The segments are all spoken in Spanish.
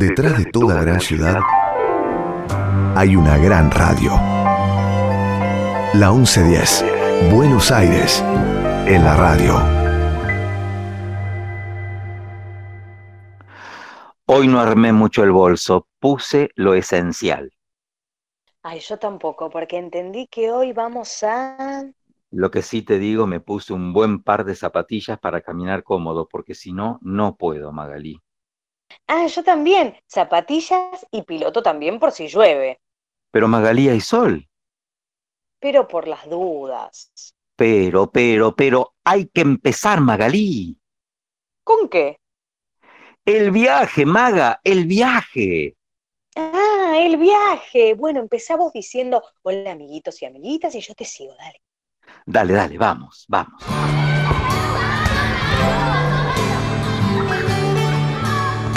Detrás de toda gran ciudad hay una gran radio. La 1110, Buenos Aires, en la radio. Hoy no armé mucho el bolso, puse lo esencial. Ay, yo tampoco, porque entendí que hoy vamos a... Lo que sí te digo, me puse un buen par de zapatillas para caminar cómodo, porque si no, no puedo, Magalí. Ah, yo también. Zapatillas y piloto también por si llueve. Pero Magalí hay sol. Pero por las dudas. Pero, pero, pero, hay que empezar, Magalí. ¿Con qué? El viaje, Maga, el viaje. Ah, el viaje. Bueno, empezamos diciendo hola amiguitos y amiguitas y yo te sigo, dale. Dale, dale, vamos, vamos.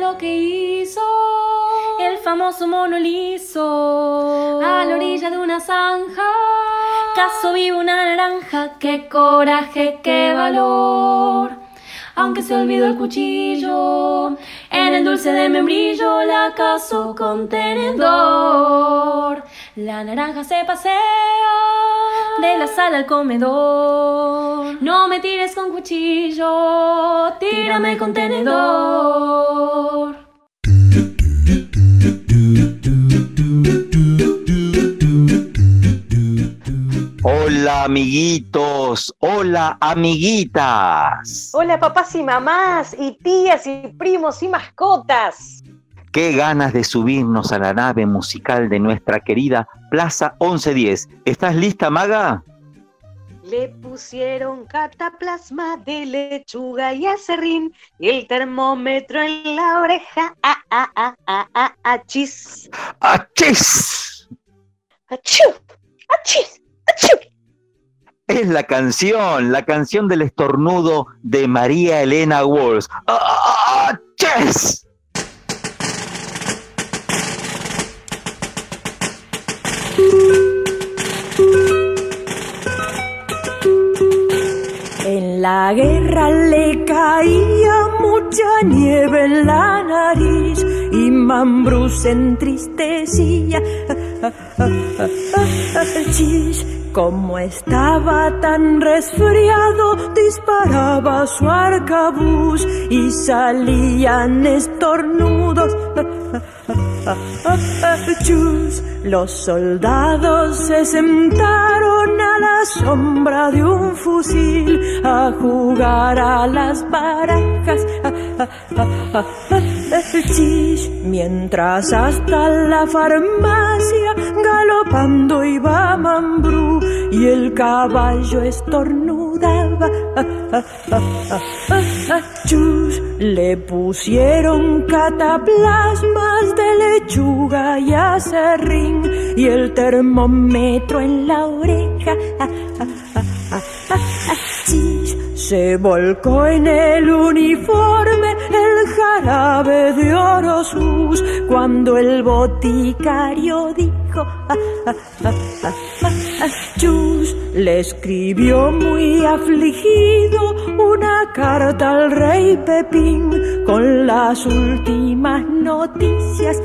Lo que hizo el famoso mono liso a la orilla de una zanja. Caso vivo una naranja, qué coraje, qué valor. Aunque se olvidó el cuchillo, en el dulce de membrillo la caso con tenedor. La naranja se pasea de la sala al comedor. No me tires con cuchillo, tírame con tenedor. Hola, amiguitos. Hola, amiguitas. Hola papás y mamás y tías y primos y mascotas. Qué ganas de subirnos a la nave musical de nuestra querida Plaza 1110. ¿Estás lista, Maga? Le pusieron cataplasma de lechuga y acerrín y el termómetro en la oreja. Ah, ah, ah, ah, ah, ah, chis. ¡Achis! Achú, achis, achú. Es la canción, la canción del estornudo de María Elena Walsh. ¡Achis! En la guerra le caía mucha nieve en la nariz y Mambrú entristecía. Como estaba tan resfriado, disparaba su arcabuz y salían estornudos. Chus, los soldados se sentaron a la sombra de un fusil a jugar a las barajas. Chis, mientras hasta la farmacia galopando iba Mambrú y el caballo estornudaba. Chus, le pusieron cataplasmas de lechuga y acerrín y el termómetro en la oreja. Chis, se volcó en el uniforme jarabe de Orosus cuando el boticario dijo Chus le escribió muy afligido una carta al rey Pepín con las últimas noticias.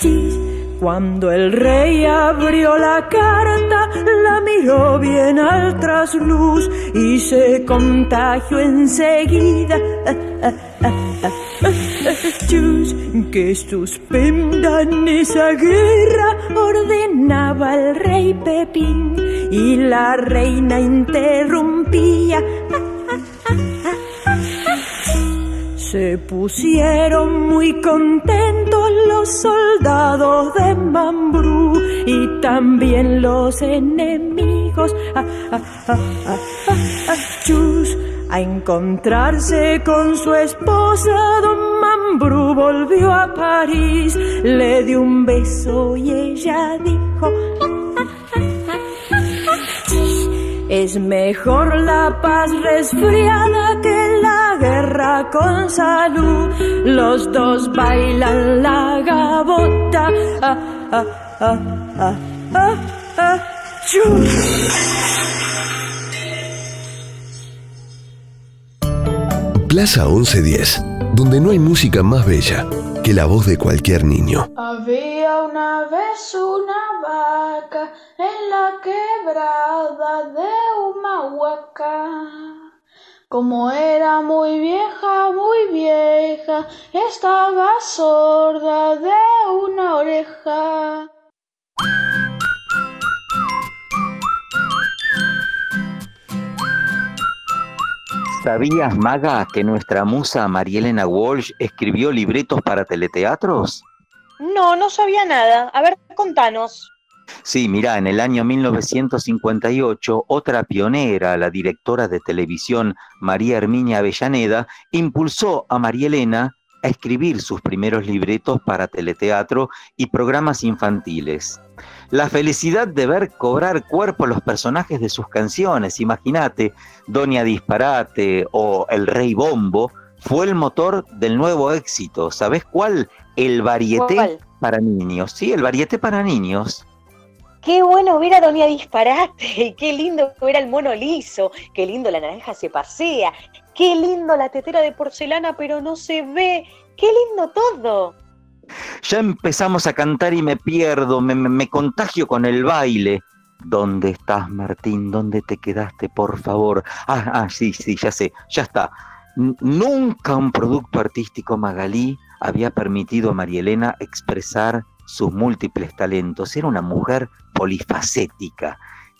Chis, cuando el rey abrió la carta, la miró bien al trasluz y se contagió enseguida. Chus, que suspendan esa guerra, ordenaba el rey Pepín y la reina interrumpía. Se pusieron muy contentos los soldados de Mambrú y también los enemigos. Chus, a encontrarse con su esposa, don Mambrú volvió a París, le dio un beso y ella dijo, es mejor la paz resfriada que la guerra con salud. Los dos bailan la gabota. Ah, ah, ah, ah, ah, ah, Plaza 1110, donde no hay música más bella que la voz de cualquier niño. Había una vez una vaca en la quebrada de Humahuaca. Como era muy vieja, muy vieja, estaba sorda de una oreja. ¿Sabías, Maga, que nuestra musa Marielena Walsh escribió libretos para teleteatros? No, no sabía nada. A ver, contanos. Sí, mira, en el año 1958, otra pionera, la directora de televisión María Herminia Avellaneda, impulsó a María Elena a escribir sus primeros libretos para teleteatro y programas infantiles. La felicidad de ver cobrar cuerpo los personajes de sus canciones, imagínate, Doña Disparate o El Rey Bombo, fue el motor del nuevo éxito. ¿Sabes cuál? El varieté para niños. Sí, el varieté para niños. Qué bueno ver a Doña Disparate, qué lindo ver al mono liso, qué lindo la naranja se pasea, qué lindo la tetera de porcelana pero no se ve, qué lindo todo. Ya empezamos a cantar y me pierdo, me, contagio con el baile. ¿Dónde estás, Martín? ¿Dónde te quedaste, por favor? Ah, ah, sí, sí, ya sé, ya está. nunca un producto artístico Magalí había permitido a María Elena expresar sus múltiples talentos. Era una mujer polifacética.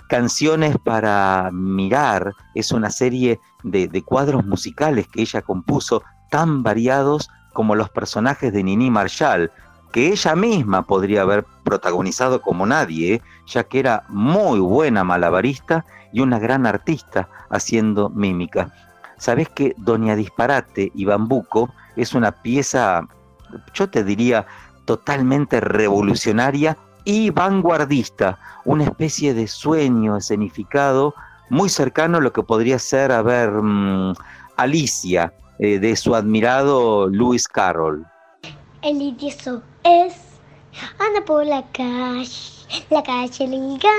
Canciones para mirar es una serie de, cuadros musicales que ella compuso tan variados como los personajes de Nini Marshall, que ella misma podría haber protagonizado como nadie, ya que era muy buena malabarista y una gran artista haciendo mímica. Sabes que Doña Disparate y Bambuco es una pieza, yo te diría, totalmente revolucionaria y vanguardista, una especie de sueño escenificado muy cercano a lo que podría ser, a ver, mm, Alicia, eh, de su admirado Lewis Carroll. El idiota es, anda por la calle, la calle liga,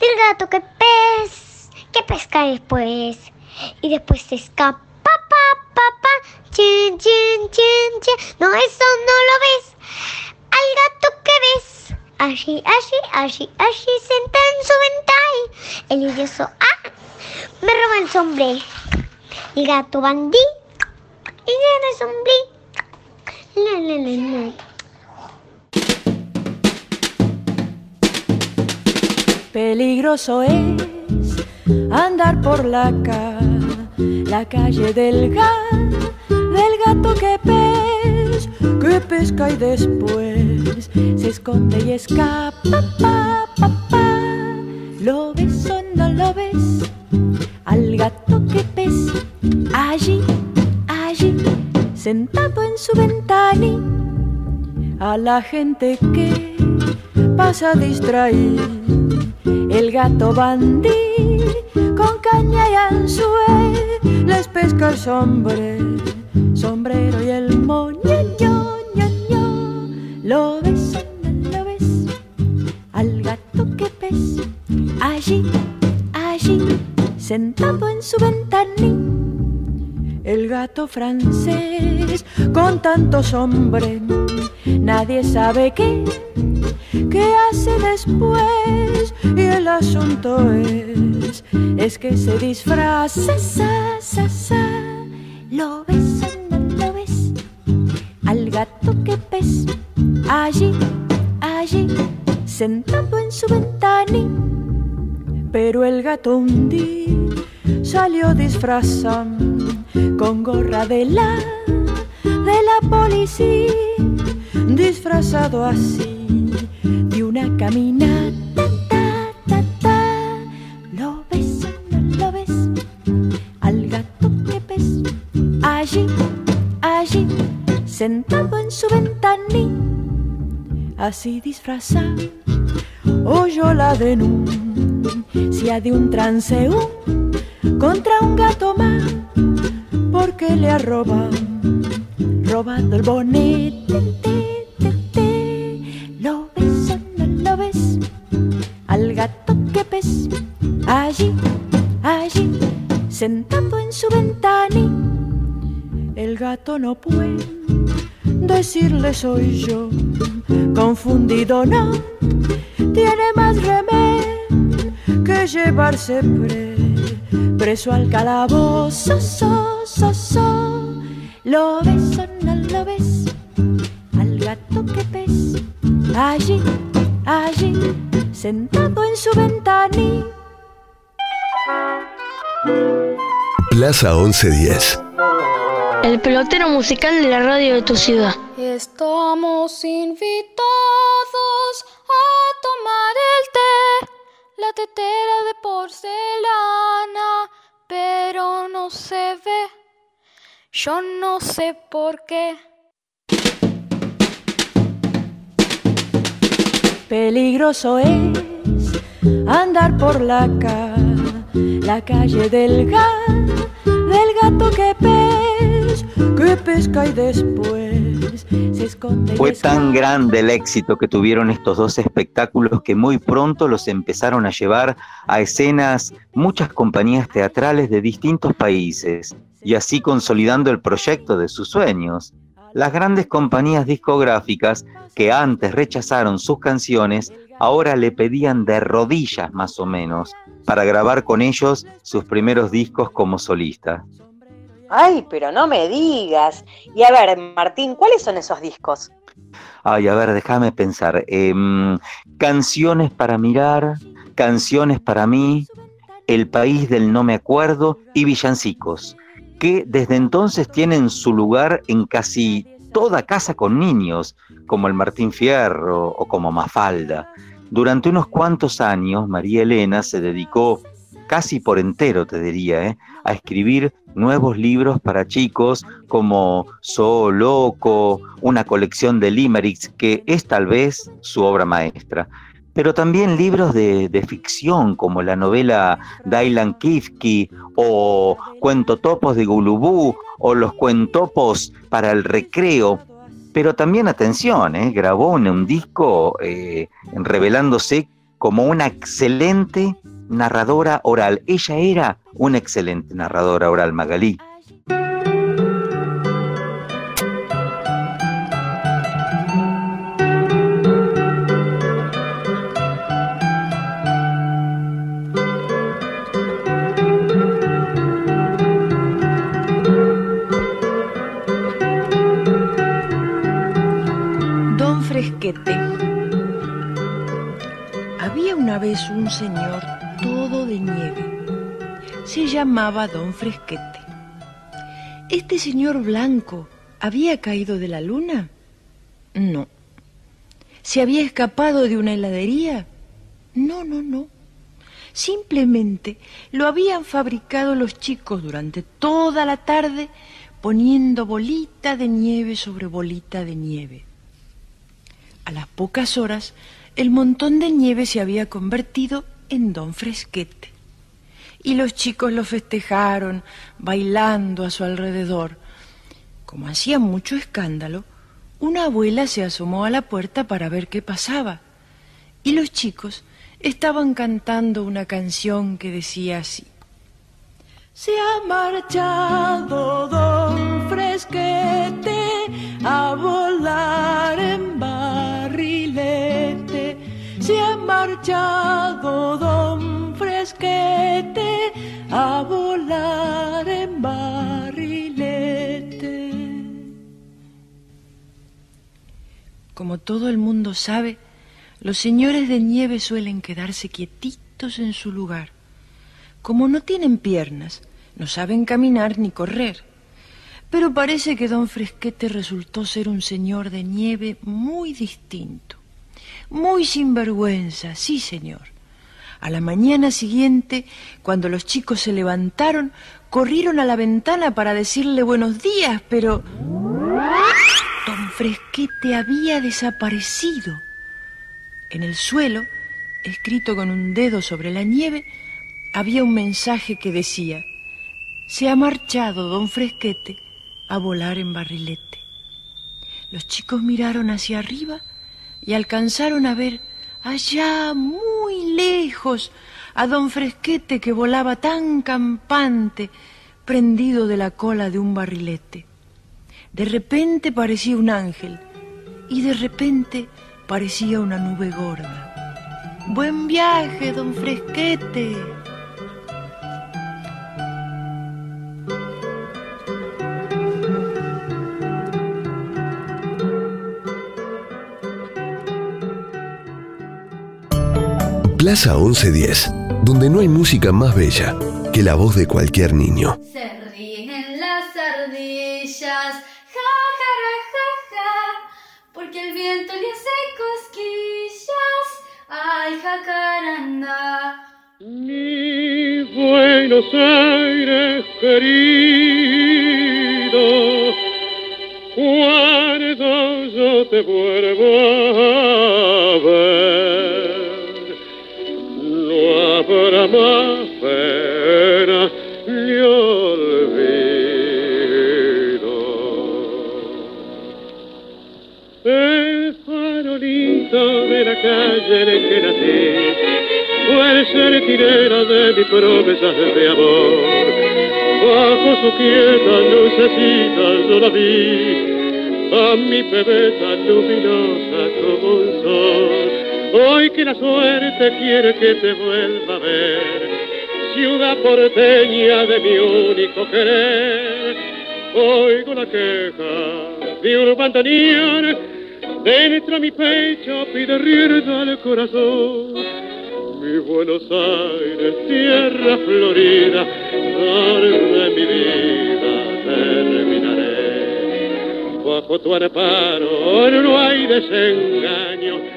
del gato que pez, que pesca después, y después se escapa, pa, pa, pa, chin, chin, chin, chin. No, eso no lo ves, al gato que ves. Allí, allí, allí, allí, sentado en su ventana. El idiota ah, me roba el sombrero. El gato bandí y el sombrero. Peligroso es andar por la calle, la calle del gato, del gato que pez, que pesca y después se esconde y escapa. Pa, pa, pa. ¿Lo ves o no lo ves? Al gato que pez allí, allí, sentado en su ventana, a la gente que pasa distraída el gato bandí con caña y anzuel les pesca el sombrero, sombrero y el moño, Lo ves, lo ves, al gato que pes, allí, allí, sentado en su ventanín. El gato francés con tantos hombres, nadie sabe qué ¿Qué hace después? Y el asunto es, es que se disfraza, sa, sa, sa. ¿Lo ves no lo ves? Al gato que ves, allí, allí, sentado en su ventana. Pero el gato un día salió disfrazado con gorra de la, de la policía, disfrazado así una caminata, allí, allí, sentado en su ventanín, así disfrazado, oyó la denuncia de un transeúnte contra un gato más, porque le ha robado, robado el bonete. Lo ves o no lo ves, al gato que pes, allí, allí, sentado en su ventanín el gato no puede decirle soy yo, confundido no, tiene más remedio que llevarse preso al calabozo, so, so, so. Lo ves o no lo ves, al gato que pes, allí, allí, sentado en su ventanilla. Plaza 1110 el pelotero musical de la radio de tu ciudad. Estamos invitados a tomar el té, la tetera de porcelana, pero no se ve. Yo no sé por qué. Peligroso es andar por la, la calle del, del gato que pe que pesca y después se esconde. Fue tan grande el éxito que tuvieron estos dos espectáculos que muy pronto los empezaron a llevar a escenas muchas compañías teatrales de distintos países y así consolidando el proyecto de sus sueños. Las grandes compañías discográficas que antes rechazaron sus canciones ahora le pedían de rodillas más o menos para grabar con ellos sus primeros discos como solista. Ay, pero no me digas. Y a ver, Martín, ¿cuáles son esos discos? Ay, a ver, déjame pensar. Em, canciones para mirar, canciones para mí, El país del no me acuerdo y Villancicos, que desde entonces tienen su lugar en casi toda casa con niños, como el Martín Fierro o como Mafalda. Durante unos cuantos años, María Elena se dedicó casi por entero, te diría, ¿eh? a escribir nuevos libros para chicos como So Loco, una colección de limericks que es tal vez su obra maestra. Pero también libros de, ficción como la novela Dylan Kifke o Cuentotopos de Gulubú o los cuentopos para el recreo. Pero también, atención, ¿eh? grabó un, un disco eh, revelándose como una excelente narradora oral. Ella era una excelente narradora oral, Magalí. Don Fresquete. Había una vez un señor nieve. Se llamaba don Fresquete. ¿Este señor blanco había caído de la luna? No. ¿Se había escapado de una heladería? No, no, no. Simplemente lo habían fabricado los chicos durante toda la tarde poniendo bolita de nieve sobre bolita de nieve. A las pocas horas, el montón de nieve se había convertido en Don Fresquete. Y los chicos lo festejaron, bailando a su alrededor. Como hacía mucho escándalo, una abuela se asomó a la puerta para ver qué pasaba. Y los chicos estaban cantando una canción que decía así. Se ha marchado don Fresquete a don Fresquete a volar en barrilete. Como todo el mundo sabe, los señores de nieve suelen quedarse quietitos en su lugar. Como no tienen piernas, no saben caminar ni correr. Pero parece que don Fresquete resultó ser un señor de nieve muy distinto. Muy sinvergüenza, sí, señor. A la mañana siguiente, cuando los chicos se levantaron, corrieron a la ventana para decirle buenos días, pero Fresquete había desaparecido. En el suelo, escrito con un dedo sobre la nieve, había un mensaje que decía, se ha marchado don Fresquete a volar en barrilete. Los chicos miraron hacia arriba y alcanzaron a ver allá muy lejos a don Fresquete que volaba tan campante, prendido de la cola de un barrilete. De repente parecía un ángel y de repente parecía una nube gorda. Buen viaje, don Fresquete. Plaza 1110, donde no hay música más bella que la voz de cualquier niño. Se ríen las ardillas, ja, ja, ja, ja, porque el viento le hace cosquillas. Ay, jacaranda. Mi Buenos Aires querido, cuando yo te vuelvo a ver, habrá más pena ni olvido. El farolito de la calle en que nací fue el sentinela de mi promesa de amor. Bajo su quieta lucecita yo la vi, a mi bebé luminosa como un sol. Hoy que la suerte quiere que te vuelva a ver, ciudad porteña de mi único querer. Oigo la queja de un bandoneón, dentro mi pecho pide rienda al corazón. Mi Buenos Aires, tierra florida, donde mi vida terminaré. Bajo tu amparo no hay desengaño,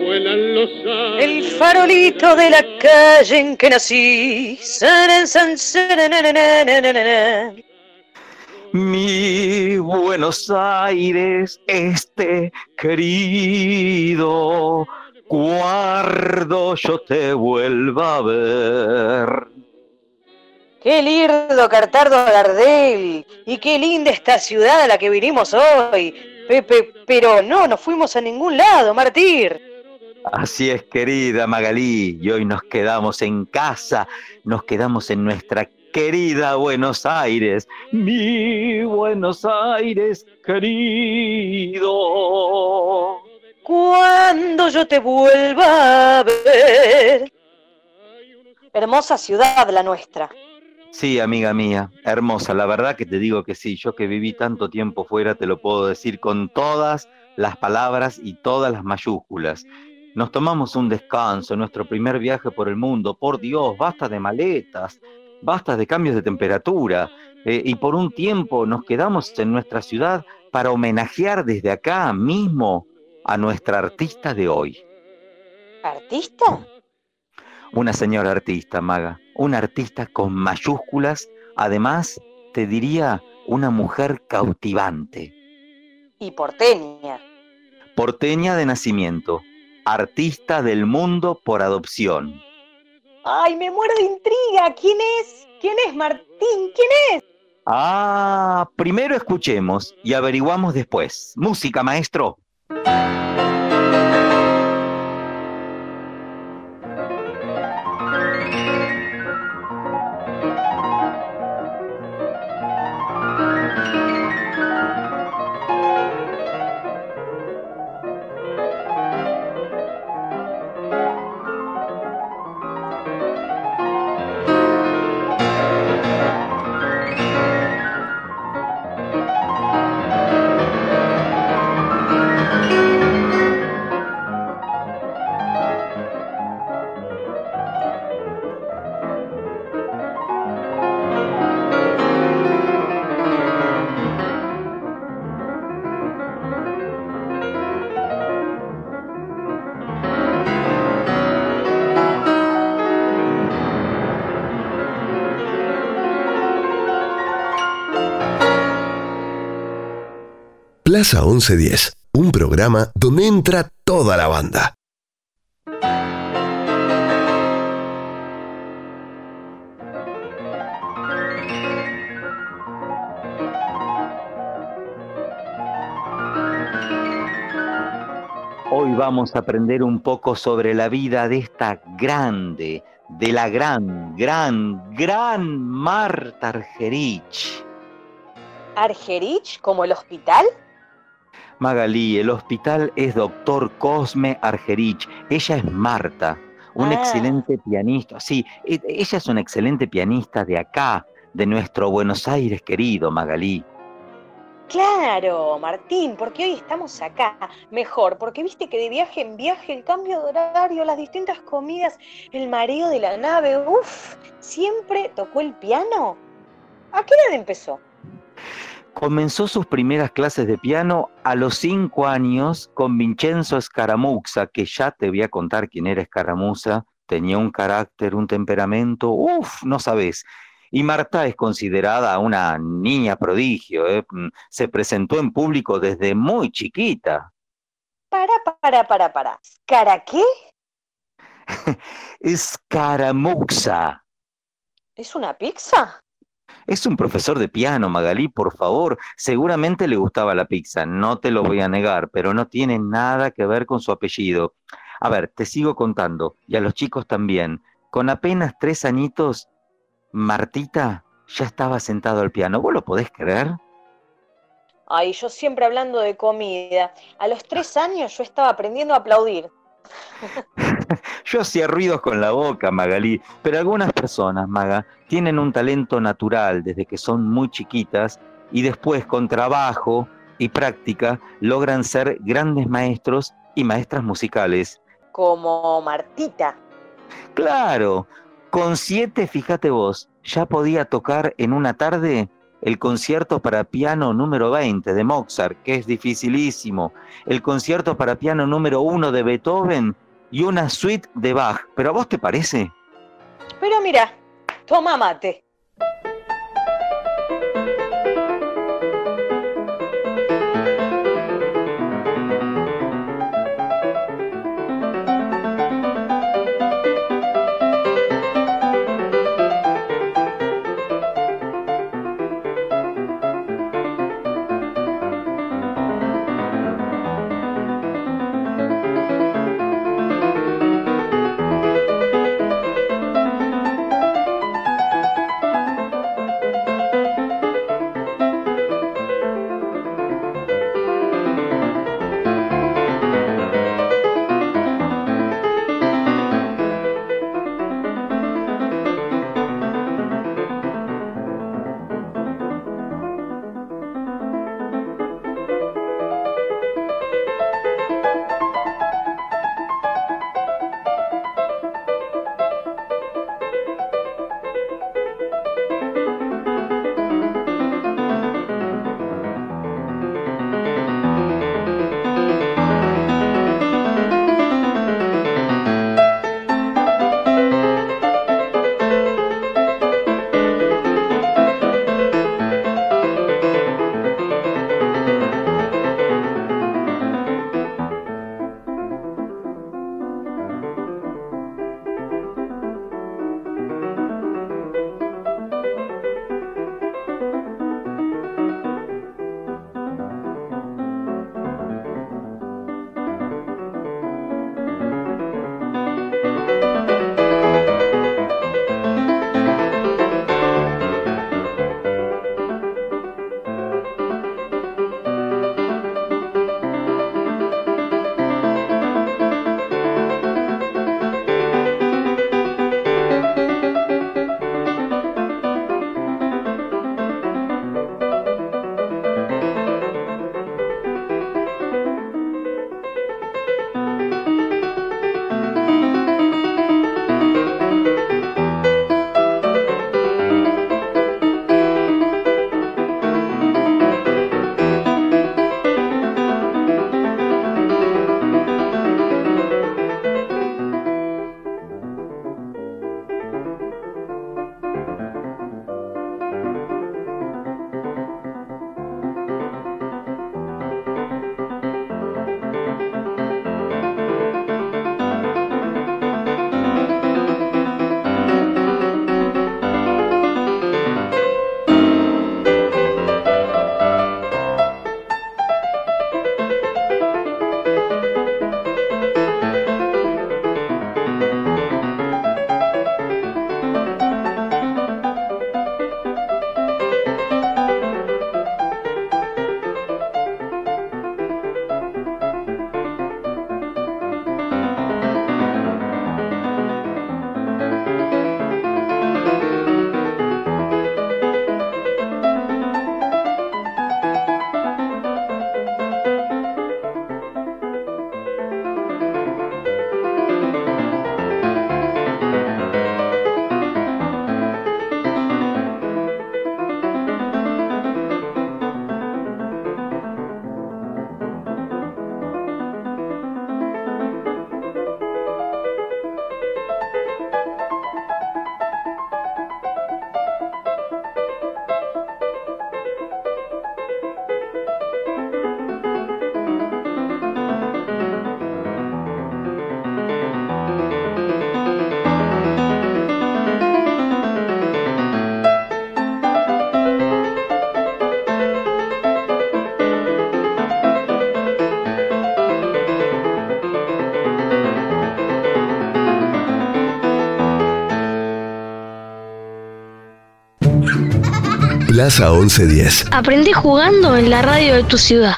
vuelan los años. El farolito de la calle en que nací. San. Mi Buenos Aires, este querido, cuando yo te vuelva a ver. Qué lindo Cartardo Gardel. Y qué linda esta ciudad a la que vinimos hoy. Pepe, pero no, no fuimos a ningún lado, Martir. Así es, querida Magalí, y hoy nos quedamos en casa, nos quedamos en nuestra querida Buenos Aires, mi Buenos Aires querido. Cuando yo te vuelva a ver. Hermosa ciudad la nuestra. Sí, amiga mía, hermosa, la verdad que te digo que sí, yo que viví tanto tiempo fuera te lo puedo decir con todas las palabras y todas las mayúsculas. Nos tomamos un descanso, nuestro primer viaje por el mundo, por Dios, basta de maletas, basta de cambios de temperatura, eh, y por un tiempo nos quedamos en nuestra ciudad para homenajear desde acá mismo a nuestra artista de hoy. ¿Artista? Una señora artista, Maga, una artista con mayúsculas, además, te diría, una mujer cautivante, Y porteña. porteña de nacimiento, artista del mundo por adopción. Ay, me muero de intriga. ¿Quién es? ¿Quién es Martín? ¿Quién es? Ah, primero escuchemos y averiguamos después. Música, maestro. Plaza 1110, un programa donde entra toda la banda. Hoy vamos a aprender un poco sobre la vida de esta grande, de la gran, gran, gran Marta Argerich. ¿Argerich? ¿Como el hospital? Magalí, el hospital es doctor Cosme Argerich. Ella es Marta, un Ah. excelente pianista. Sí, e- ella es una excelente pianista de acá, de nuestro Buenos Aires querido, Magalí. Claro, Martín, porque hoy estamos acá. Mejor, porque viste que de viaje en viaje, el cambio de horario, las distintas comidas, el mareo de la nave, uff, siempre tocó el piano. ¿A qué edad empezó? Comenzó sus primeras clases de piano a los cinco años con Vincenzo Scaramuza, que ya te voy a contar quién era Scaramuza. Tenía un carácter, un temperamento, uff, no sabes. Y Marta es considerada una niña prodigio, ¿eh? Mm, se presentó en público desde muy chiquita. Para, para, para, para. ¿Cara qué? Scaramuza. ¿Es una pizza? Es un profesor de piano, Magalí, por favor. Seguramente le gustaba la pizza, no te lo voy a negar, pero no tiene nada que ver con su apellido. A ver, te sigo contando, y a los chicos también. Con apenas tres añitos, Martita ya estaba sentado al piano. ¿Vos lo podés creer? Ay, yo siempre hablando de comida. A los tres años yo estaba aprendiendo a aplaudir. Yo hacía ruidos con la boca, Magalí, pero algunas personas, Maga, tienen un talento natural desde que son muy chiquitas y después con trabajo y práctica logran ser grandes maestros y maestras musicales. Como Martita. Claro, con siete, fíjate vos, ya podía tocar en una tarde el concierto para piano número 20 de Mozart, que es dificilísimo, el concierto para piano número 1 de Beethoven y una suite de Bach. ¿Pero a vos te parece? Pero mira, toma mate. Plaza 1110. Aprendí jugando en la radio de tu ciudad.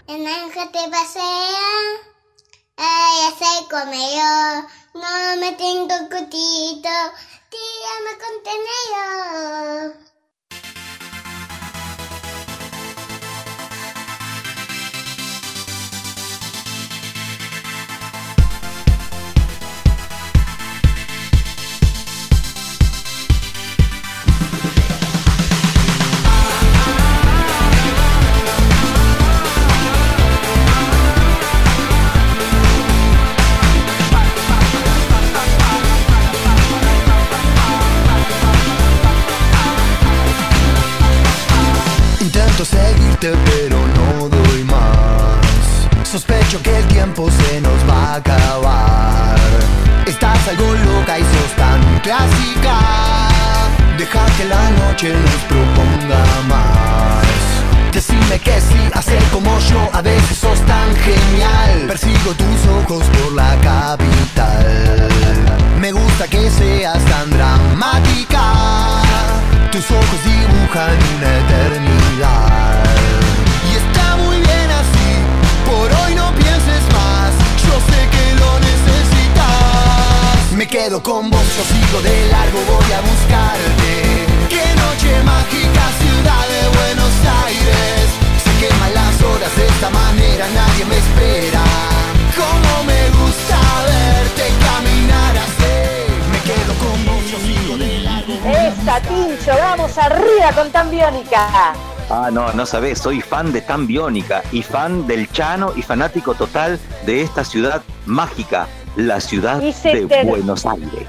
Biónica. Ah, no, no sabés, soy fan de Tan Biónica y fan del Chano y fanático total de esta ciudad mágica, la ciudad de te- Buenos Aires.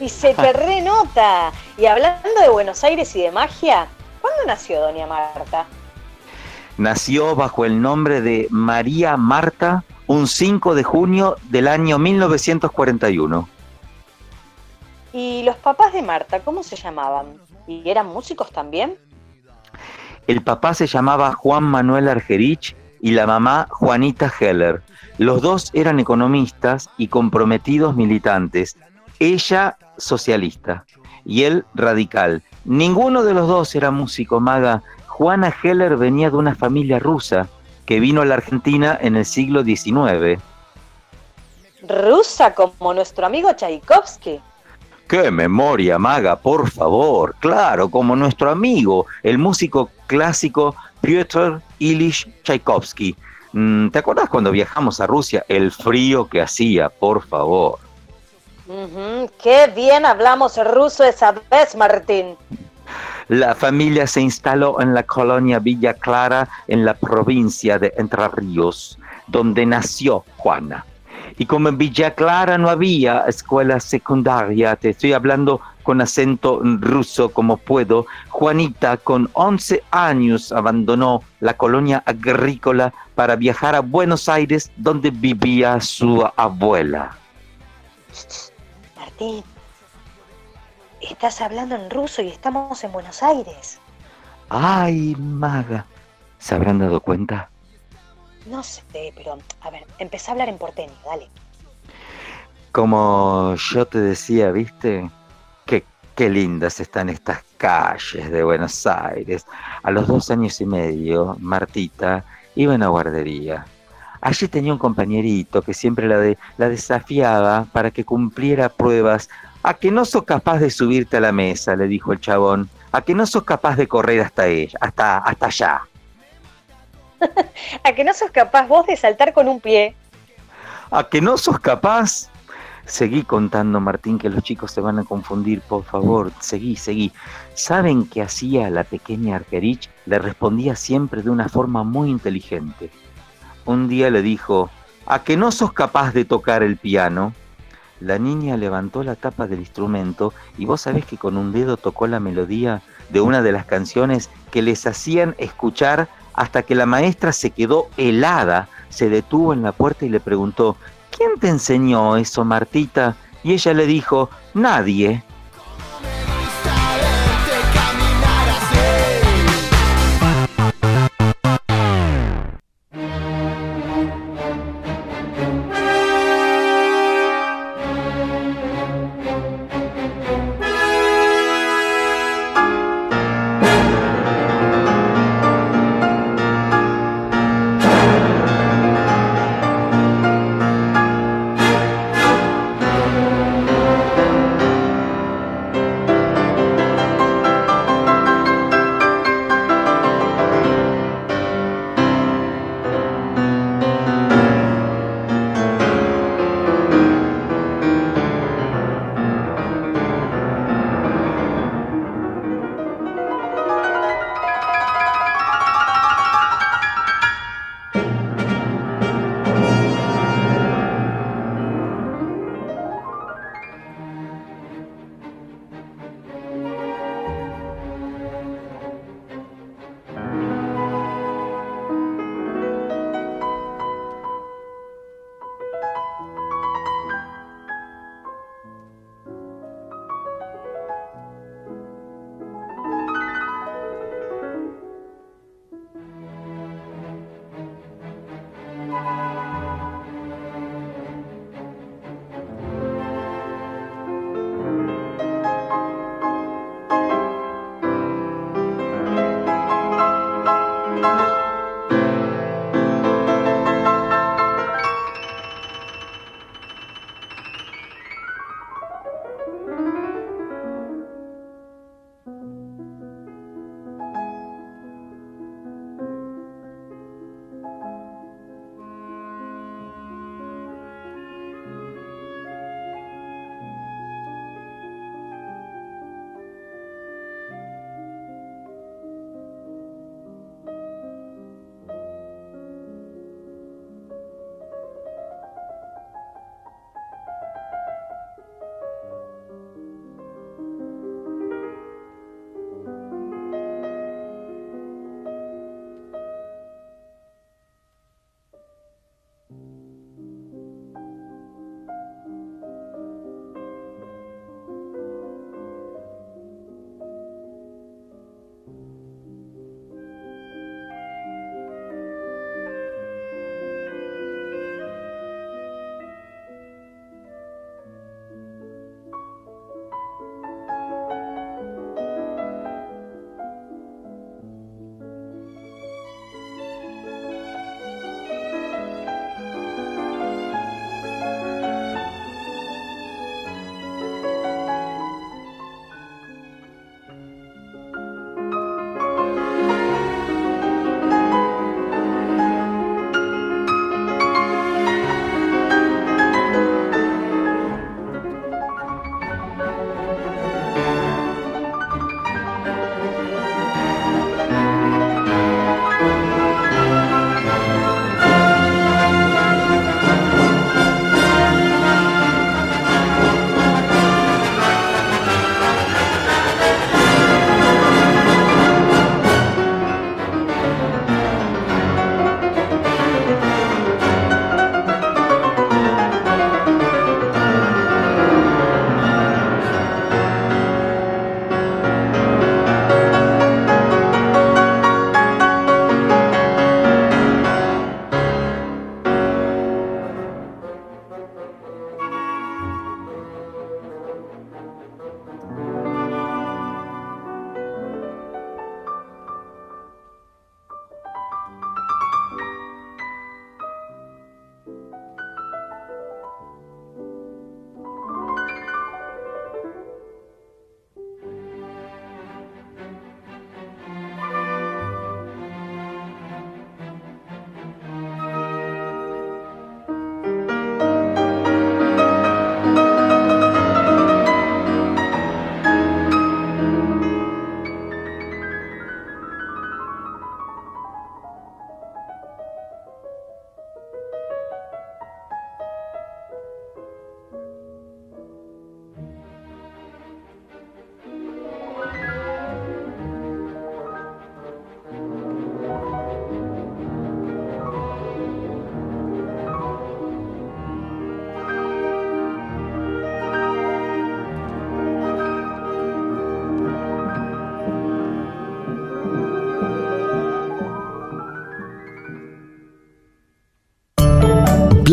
Y se te renota. Y hablando de Buenos Aires y de magia, ¿cuándo nació Doña Marta? Nació bajo el nombre de María Marta un 5 de junio del año 1941. ¿Y los papás de Marta, cómo se llamaban? ¿Y eran músicos también? El papá se llamaba Juan Manuel Argerich y la mamá Juanita Heller. Los dos eran economistas y comprometidos militantes. Ella socialista y él radical. Ninguno de los dos era músico maga. Juana Heller venía de una familia rusa que vino a la Argentina en el siglo XIX. Rusa como nuestro amigo Tchaikovsky. ¡Qué memoria, maga, por favor! Claro, como nuestro amigo, el músico clásico Piotr Ilyich Tchaikovsky. Mm, ¿Te acuerdas cuando viajamos a Rusia? El frío que hacía, por favor. Qué bien hablamos ruso esa vez, Martín. La familia se instaló en la colonia Villa Clara, en la provincia de Entre Ríos, donde nació Juana. Y como en Villa Clara no había escuela secundaria, te estoy hablando con acento ruso como puedo, Juanita con 11 años abandonó la colonia agrícola para viajar a Buenos Aires, donde vivía su abuela. Martín, estás hablando en ruso y estamos en Buenos Aires. ¡Ay, maga! ¿Se habrán dado cuenta? No sé, pero a ver, empecé a hablar en porteño, dale. Como yo te decía, ¿viste? Qué, lindas están estas calles de Buenos Aires. A los dos años y medio, Martita iba en la guardería. Allí tenía un compañerito que siempre la, de- la desafiaba para que cumpliera pruebas. A que no sos capaz de subirte a la mesa, le dijo el chabón. A que no sos capaz de correr hasta ella, hasta, hasta allá. A que no sos capaz vos de saltar con un pie. ¿A que no sos capaz? Seguí contando, Martín, que los chicos se van a confundir, por favor. Seguí, seguí. ¿Saben qué hacía la pequeña Argerich? Le respondía siempre de una forma muy inteligente. Un día le dijo, ¿a que no sos capaz de tocar el piano? La niña levantó la tapa del instrumento y vos sabés que con un dedo tocó la melodía de una de las canciones que les hacían escuchar hasta que la maestra se quedó helada, se detuvo en la puerta y le preguntó, ¿quién te enseñó eso, Martita? Y ella le dijo, nadie.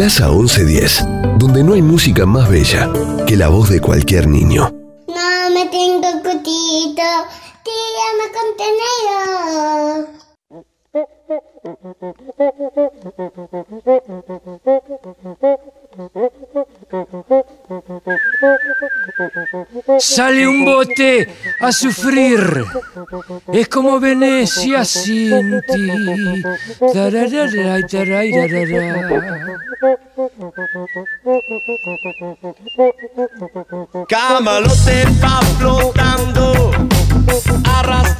Plaza 1110, donde no hay música más bella que la voz de cualquier niño. No me tengo cutito, tírame contenido. Sale un bote a sufrir. Es como Venecia sin ti. Tararara, tararara. Camalote va flotando, arrastrado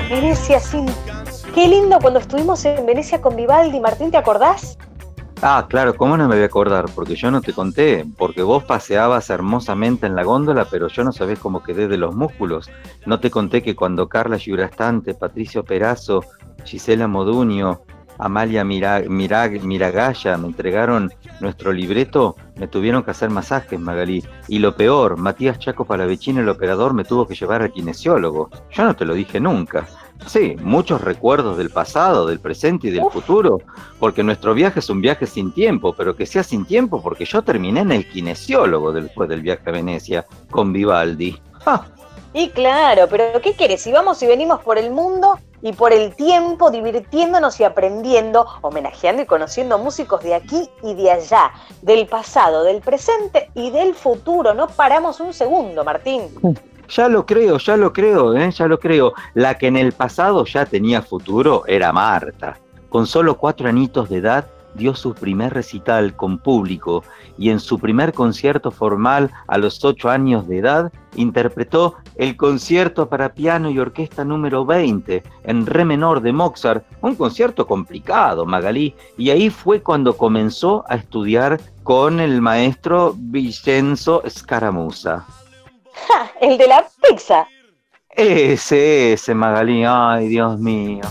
Venecia sin... Qué lindo cuando estuvimos en Venecia con Vivaldi, Martín, ¿te acordás? Ah, claro, ¿cómo no me voy a acordar? Porque yo no te conté, porque vos paseabas hermosamente en la góndola, pero yo no sabés cómo quedé de los músculos. No te conté que cuando Carla Giurastante, Patricio Perazo, Gisela Modunio, Amalia Mira, Mira- Miragaya me entregaron nuestro libreto, me tuvieron que hacer masajes, Magalí. Y lo peor, Matías Chaco Palavecino, el operador, me tuvo que llevar al kinesiólogo. Yo no te lo dije nunca. Sí, muchos recuerdos del pasado, del presente y del futuro, porque nuestro viaje es un viaje sin tiempo, pero que sea sin tiempo porque yo terminé en el kinesiólogo después del viaje a Venecia con Vivaldi. ¡Ja! Y claro, pero ¿qué querés? Si vamos y venimos por el mundo y por el tiempo divirtiéndonos y aprendiendo, homenajeando y conociendo músicos de aquí y de allá, del pasado, del presente y del futuro. No paramos un segundo, Martín. Ya lo creo, ya lo creo, ¿eh? ya lo creo. La que en el pasado ya tenía futuro era Marta. Con solo cuatro añitos de edad dio su primer recital con público y en su primer concierto formal a los ocho años de edad interpretó el concierto para piano y orquesta número 20 en re menor de Mozart, un concierto complicado, Magalí, y ahí fue cuando comenzó a estudiar con el maestro Vincenzo Scaramuza. ¡Ja! El de la pizza. Ese, ese Magalí, ay Dios mío.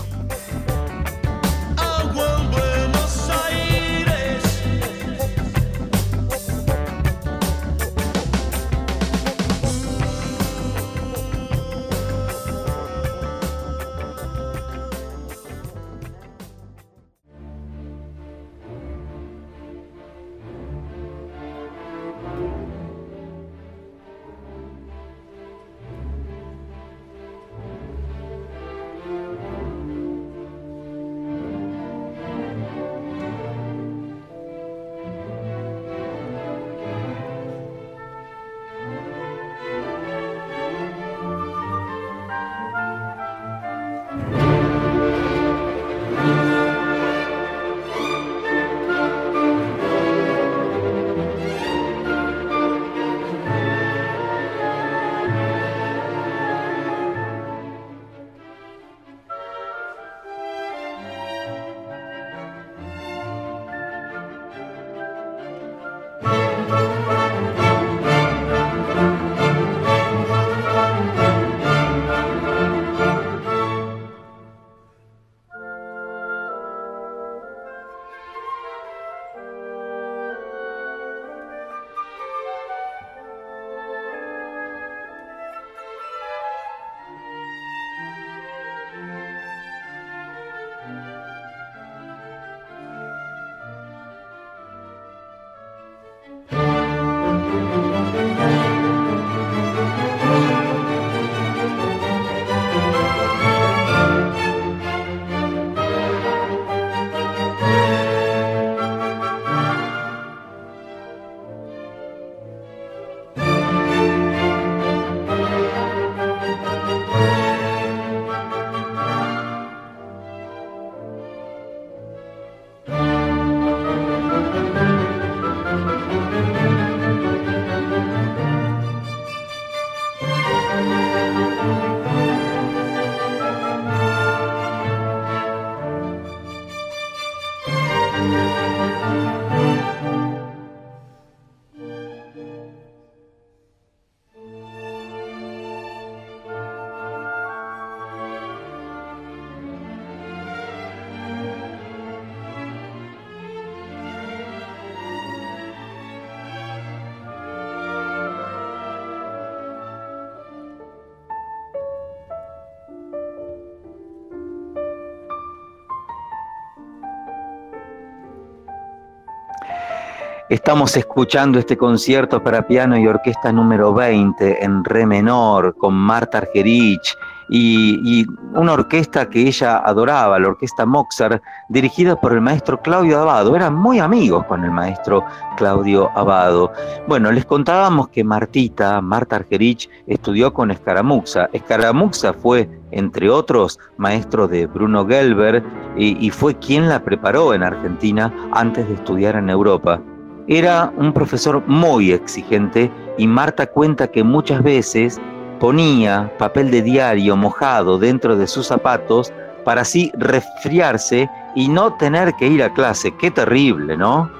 Estamos escuchando este concierto para piano y orquesta número 20 en re menor con Marta Argerich y, una orquesta que ella adoraba, la orquesta Mozart, dirigida por el maestro Claudio Abado. Eran muy amigos con el maestro Claudio Abado. Bueno, les contábamos que Martita, Marta Argerich, estudió con Escaramuza. Escaramuza fue, entre otros, maestro de Bruno Gelber y, y fue quien la preparó en Argentina antes de estudiar en Europa. Era un profesor muy exigente y Marta cuenta que muchas veces ponía papel de diario mojado dentro de sus zapatos para así resfriarse y no tener que ir a clase. Qué terrible, ¿no?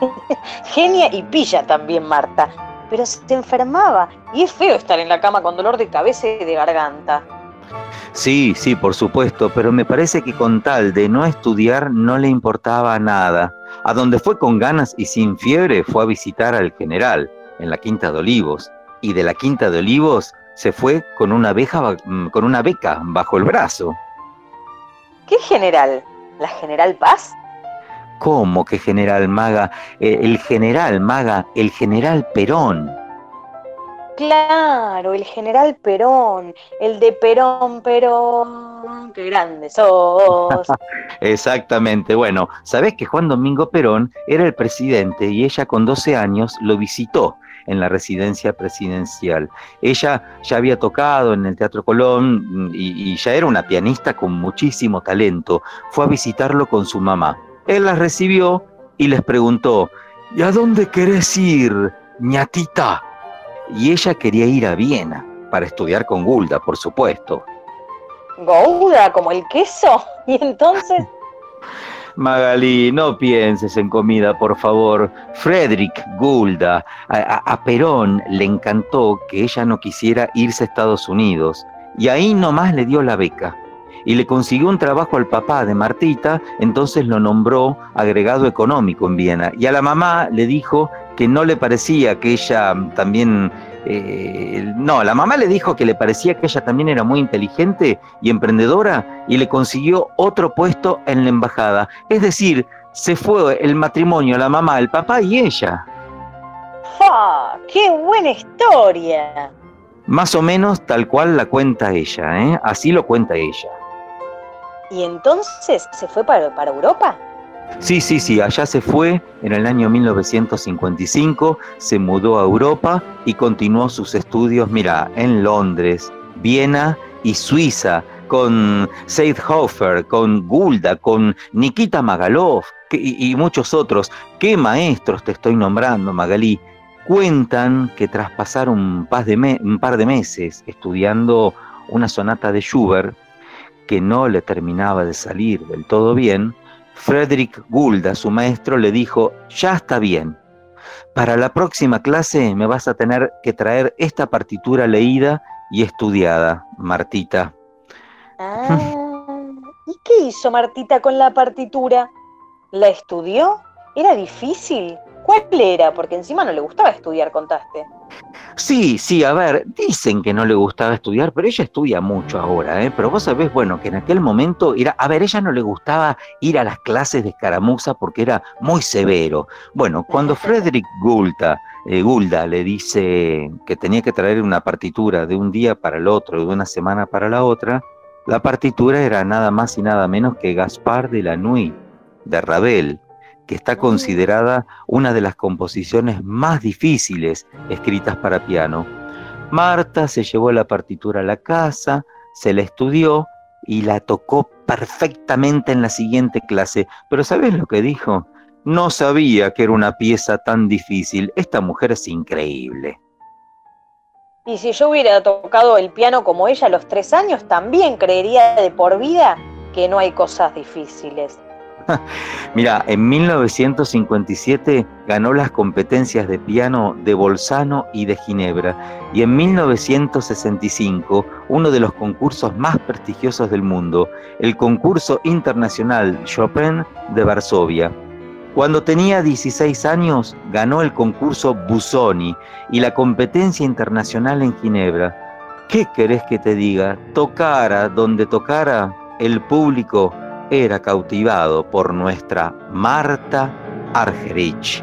Genia y pilla también, Marta. Pero se enfermaba y es feo estar en la cama con dolor de cabeza y de garganta. Sí, sí, por supuesto, pero me parece que con tal de no estudiar no le importaba nada. A donde fue con ganas y sin fiebre fue a visitar al general, en la Quinta de Olivos, y de la Quinta de Olivos se fue con una, beja, con una beca bajo el brazo. ¿Qué general? ¿La general Paz? ¿Cómo que general Maga? Eh, el general Maga, el general Perón. Claro, el general Perón, el de Perón, Perón, qué grande sos. Exactamente, bueno, sabés que Juan Domingo Perón era el presidente y ella con 12 años lo visitó en la residencia presidencial. Ella ya había tocado en el Teatro Colón y, y, ya era una pianista con muchísimo talento. Fue a visitarlo con su mamá. Él las recibió y les preguntó, ¿y a dónde querés ir, ñatita? Y ella quería ir a Viena para estudiar con Gulda, por supuesto. ¿Gouda como el queso? ¿Y entonces? Magali, no pienses en comida, por favor. Frederick Gulda, a, a, a, Perón le encantó que ella no quisiera irse a Estados Unidos y ahí nomás le dio la beca. Y le consiguió un trabajo al papá de Martita, entonces lo nombró agregado económico en Viena. Y a la mamá le dijo que no le parecía que ella también eh, no, la mamá le dijo que le parecía que ella también era muy inteligente y emprendedora y le consiguió otro puesto en la embajada. Es decir, se fue el matrimonio, la mamá, el papá y ella. ¡Ja! ¡Qué buena historia! Más o menos tal cual la cuenta ella, ¿eh? Así lo cuenta ella. ¿Y entonces se fue para, para Europa? Sí, sí, sí, allá se fue en el año 1955, se mudó a Europa y continuó sus estudios, mira, en Londres, Viena y Suiza, con Seidhofer, con Gulda, con Nikita Magalov y, muchos otros. ¿Qué maestros te estoy nombrando, Magalí? Cuentan que tras pasar un par de, un par de meses estudiando una sonata de Schubert, que no le terminaba de salir del todo bien, Frederick Gulda, su maestro, le dijo, ya está bien, para la próxima clase me vas a tener que traer esta partitura leída y estudiada, Martita. Ah, ¿y qué hizo Martita con la partitura? ¿La estudió? ¿Era difícil? ¿Cuál era? Porque encima no le gustaba estudiar, contaste. Sí, sí, a ver, dicen que no le gustaba estudiar, pero ella estudia mucho ahora, ¿eh? Pero vos sabés, bueno, que en aquel momento era, a ver, ella no le gustaba ir a las clases de escaramuza porque era muy severo. Bueno, cuando Frederick Gulda, eh, Gulda le dice que tenía que traer una partitura de un día para el otro, de una semana para la otra, la partitura era nada más y nada menos que Gaspar de la Nuit, de Ravel que está considerada una de las composiciones más difíciles escritas para piano. Marta se llevó la partitura a la casa, se la estudió y la tocó perfectamente en la siguiente clase. Pero ¿sabes lo que dijo? No sabía que era una pieza tan difícil. Esta mujer es increíble. Y si yo hubiera tocado el piano como ella a los tres años, también creería de por vida que no hay cosas difíciles. Mira, en 1957 ganó las competencias de piano de Bolzano y de Ginebra y en 1965 uno de los concursos más prestigiosos del mundo, el concurso internacional Chopin de Varsovia. Cuando tenía 16 años ganó el concurso Busoni y la competencia internacional en Ginebra. ¿Qué querés que te diga? Tocara donde tocara, el público era cautivado por nuestra Marta Argerich.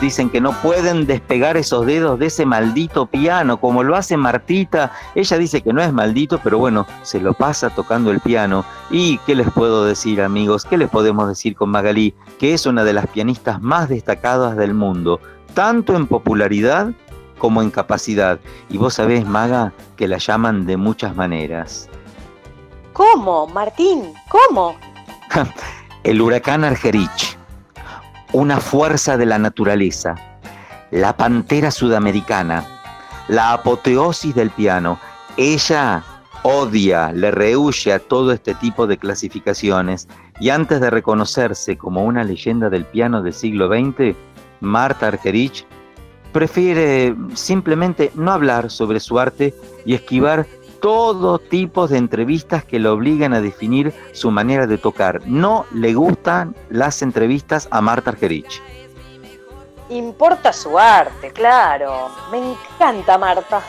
Nos dicen que no pueden despegar esos dedos de ese maldito piano, como lo hace Martita. Ella dice que no es maldito, pero bueno, se lo pasa tocando el piano. ¿Y qué les puedo decir, amigos? ¿Qué les podemos decir con Magalí? Que es una de las pianistas más destacadas del mundo, tanto en popularidad como en capacidad. Y vos sabés, Maga, que la llaman de muchas maneras. ¿Cómo, Martín? ¿Cómo? El huracán Argerich, una fuerza de la naturaleza, la pantera sudamericana, la apoteosis del piano. Ella odia, le rehuye a todo este tipo de clasificaciones y antes de reconocerse como una leyenda del piano del siglo XX, Marta Argerich prefiere simplemente no hablar sobre su arte y esquivar todo tipo de entrevistas que lo obligan a definir su manera de tocar. No le gustan las entrevistas a Marta Argerich. Importa su arte, claro. Me encanta Marta.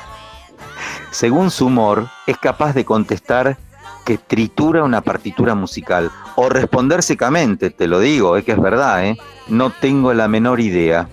Según su humor, es capaz de contestar que tritura una partitura musical o responder secamente, te lo digo, es que es verdad, ¿eh? no tengo la menor idea.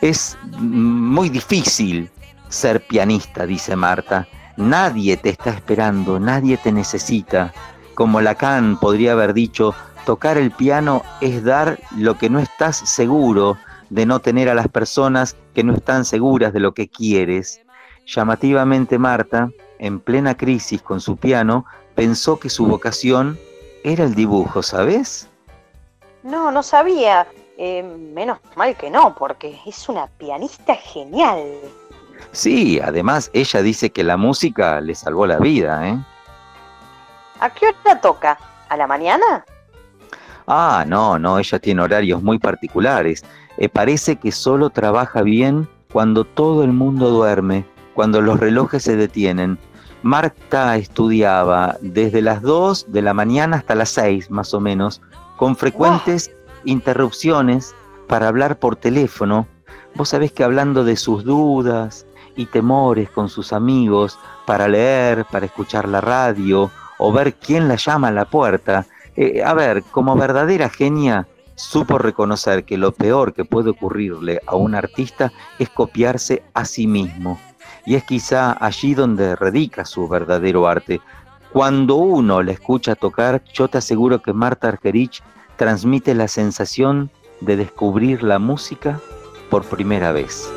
Es muy difícil ser pianista, dice Marta. Nadie te está esperando, nadie te necesita. Como Lacan podría haber dicho, tocar el piano es dar lo que no estás seguro de no tener a las personas que no están seguras de lo que quieres. Llamativamente Marta, en plena crisis con su piano, pensó que su vocación era el dibujo, ¿sabes? No, no sabía. Eh, menos mal que no, porque es una pianista genial. Sí, además ella dice que la música le salvó la vida, ¿eh? ¿A qué hora toca? ¿A la mañana? Ah, no, no, ella tiene horarios muy particulares. Eh, parece que solo trabaja bien cuando todo el mundo duerme, cuando los relojes se detienen. Marta estudiaba desde las 2 de la mañana hasta las 6 más o menos, con frecuentes interrupciones para hablar por teléfono. Vos sabés que hablando de sus dudas y temores con sus amigos, para leer, para escuchar la radio o ver quién la llama a la puerta, eh, a ver, como verdadera genia, supo reconocer que lo peor que puede ocurrirle a un artista es copiarse a sí mismo. Y es quizá allí donde radica su verdadero arte. Cuando uno le escucha tocar, yo te aseguro que Marta Argerich transmite la sensación de descubrir la música por primera vez.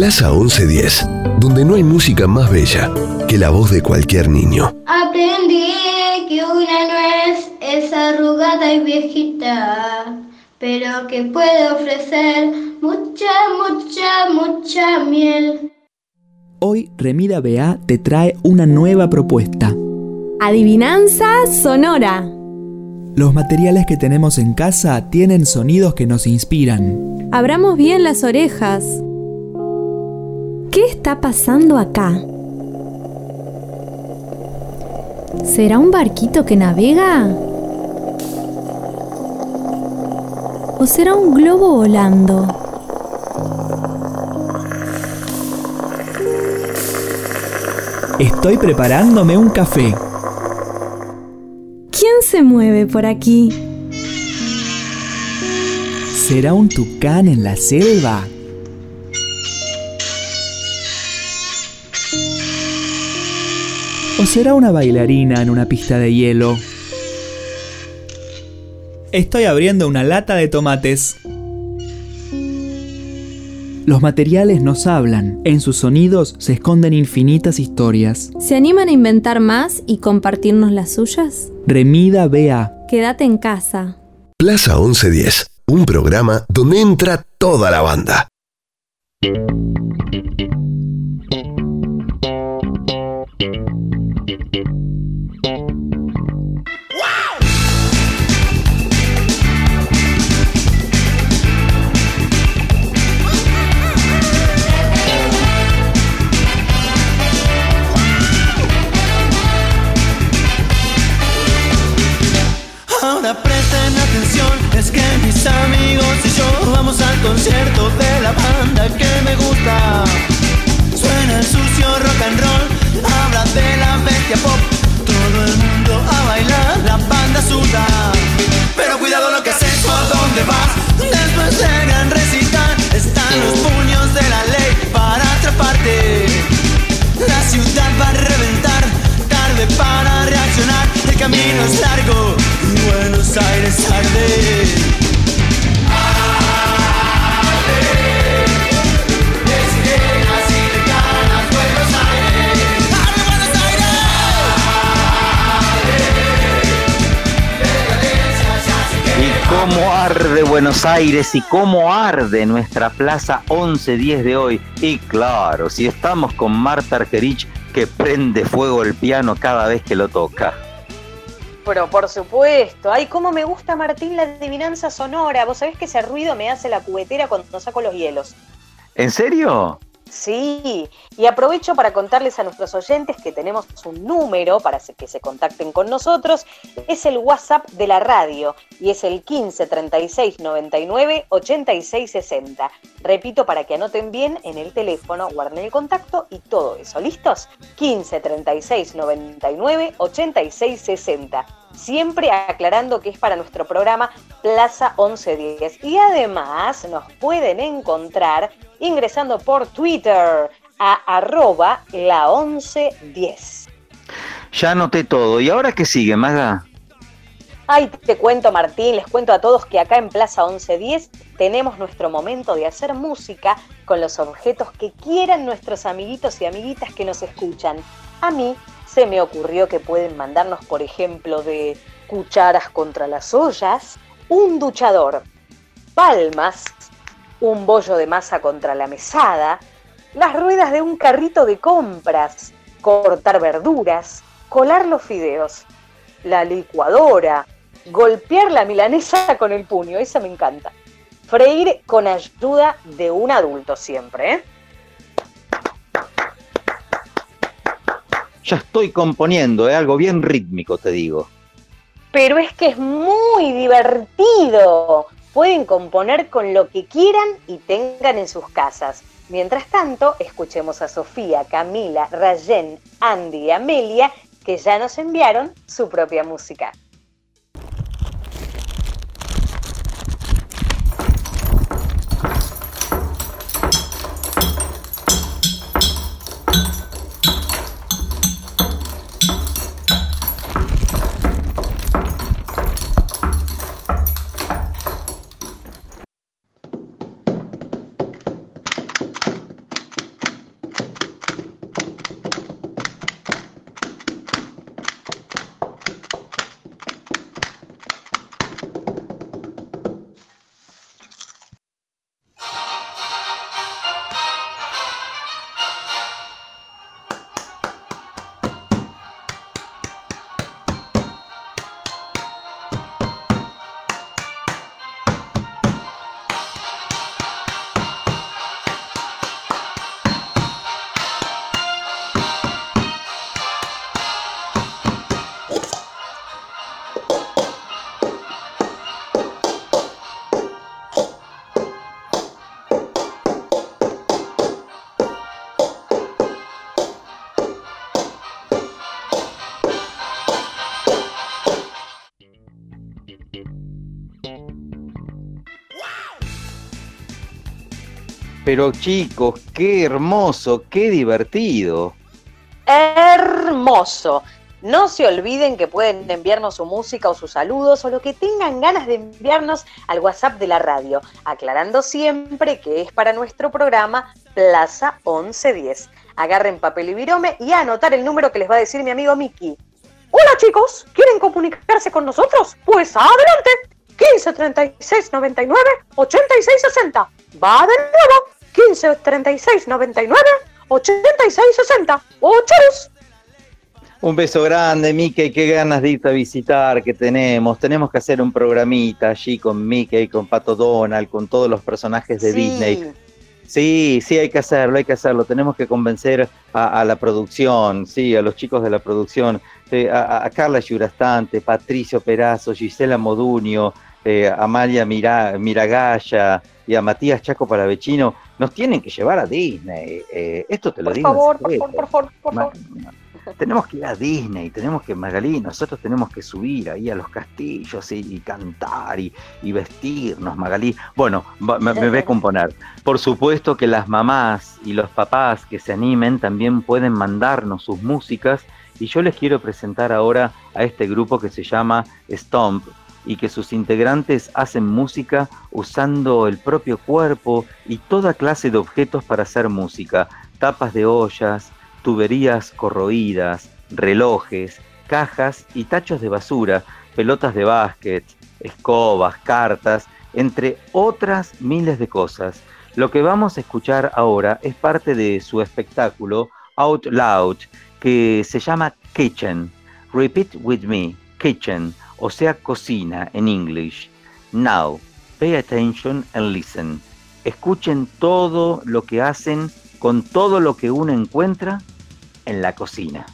Plaza 1110, donde no hay música más bella que la voz de cualquier niño. Aprendí que una nuez es arrugada y viejita, pero que puede ofrecer mucha, mucha, mucha miel. Hoy Remida BA te trae una nueva propuesta. Adivinanza sonora. Los materiales que tenemos en casa tienen sonidos que nos inspiran. Abramos bien las orejas. ¿Qué está pasando acá? ¿Será un barquito que navega? ¿O será un globo volando? Estoy preparándome un café. ¿Quién se mueve por aquí? ¿Será un tucán en la selva? ¿O será una bailarina en una pista de hielo? Estoy abriendo una lata de tomates. Los materiales nos hablan, en sus sonidos se esconden infinitas historias. ¿Se animan a inventar más y compartirnos las suyas? Remida Bea. Quédate en casa. Plaza 1110, un programa donde entra toda la banda. Buenos Aires y cómo arde nuestra Plaza 1110 de hoy. Y claro, si estamos con Marta Argerich que prende fuego el piano cada vez que lo toca. Pero por supuesto, ay, cómo me gusta Martín la adivinanza sonora. Vos sabés que ese ruido me hace la cubetera cuando saco los hielos. ¿En serio? Sí, y aprovecho para contarles a nuestros oyentes que tenemos un número para que se contacten con nosotros. Es el WhatsApp de la radio y es el 15 36 99 86 60. Repito para que anoten bien en el teléfono, guarden el contacto y todo eso. ¿Listos? 15 36 99 86 60. Siempre aclarando que es para nuestro programa Plaza 1110. Y además nos pueden encontrar ingresando por Twitter a arroba la 1110. Ya anoté todo. ¿Y ahora qué sigue, Maga? Ay, te cuento Martín, les cuento a todos que acá en Plaza 1110 tenemos nuestro momento de hacer música con los objetos que quieran nuestros amiguitos y amiguitas que nos escuchan. A mí se me ocurrió que pueden mandarnos, por ejemplo, de cucharas contra las ollas, un duchador, palmas, un bollo de masa contra la mesada, las ruedas de un carrito de compras, cortar verduras, colar los fideos, la licuadora, golpear la milanesa con el puño, esa me encanta. Freír con ayuda de un adulto siempre, ¿eh? Ya estoy componiendo, ¿eh? algo bien rítmico, te digo. Pero es que es muy divertido. Pueden componer con lo que quieran y tengan en sus casas. Mientras tanto, escuchemos a Sofía, Camila, Rayen, Andy y Amelia, que ya nos enviaron su propia música. Pero chicos, qué hermoso, qué divertido. Hermoso. No se olviden que pueden enviarnos su música o sus saludos o lo que tengan ganas de enviarnos al WhatsApp de la radio, aclarando siempre que es para nuestro programa Plaza 1110. Agarren papel y virome y a anotar el número que les va a decir mi amigo Miki. Hola chicos, ¿quieren comunicarse con nosotros? Pues adelante. 15 36 99 86 60. Va de nuevo. 15 36 99 86 60. ¡Ochos! Un beso grande, Mickey, qué ganas de irte a visitar que tenemos. Tenemos que hacer un programita allí con Mickey, con Pato Donald, con todos los personajes de Sí. Disney. Sí, sí, hay que hacerlo, hay que hacerlo. Tenemos que convencer a, a la producción, sí, a los chicos de la producción, eh, a, a Carla Yurastante, Patricio Perazo, Gisela Moduño, eh, Amalia Mira, Miragaya y a Matías Chaco Palavecino. Nos tienen que llevar a Disney. eh, esto te lo Por digo. favor, por favor, por favor, por favor. tenemos que ir a Disney, tenemos que, Magalí, nosotros tenemos que subir ahí a los castillos y, y cantar y, y vestirnos, Magalí. Bueno, me, me voy a componer. Por supuesto que las mamás y los papás que se animen también pueden mandarnos sus músicas y yo les quiero presentar ahora a este grupo que se llama Stomp y que sus integrantes hacen música usando el propio cuerpo y toda clase de objetos para hacer música, tapas de ollas, tuberías corroídas, relojes, cajas y tachos de basura, pelotas de básquet, escobas, cartas, entre otras miles de cosas. Lo que vamos a escuchar ahora es parte de su espectáculo Out Loud, que se llama Kitchen. Repeat with me, Kitchen, o sea, cocina en English. Now, pay attention and listen. Escuchen todo lo que hacen con todo lo que uno encuentra en la cocina.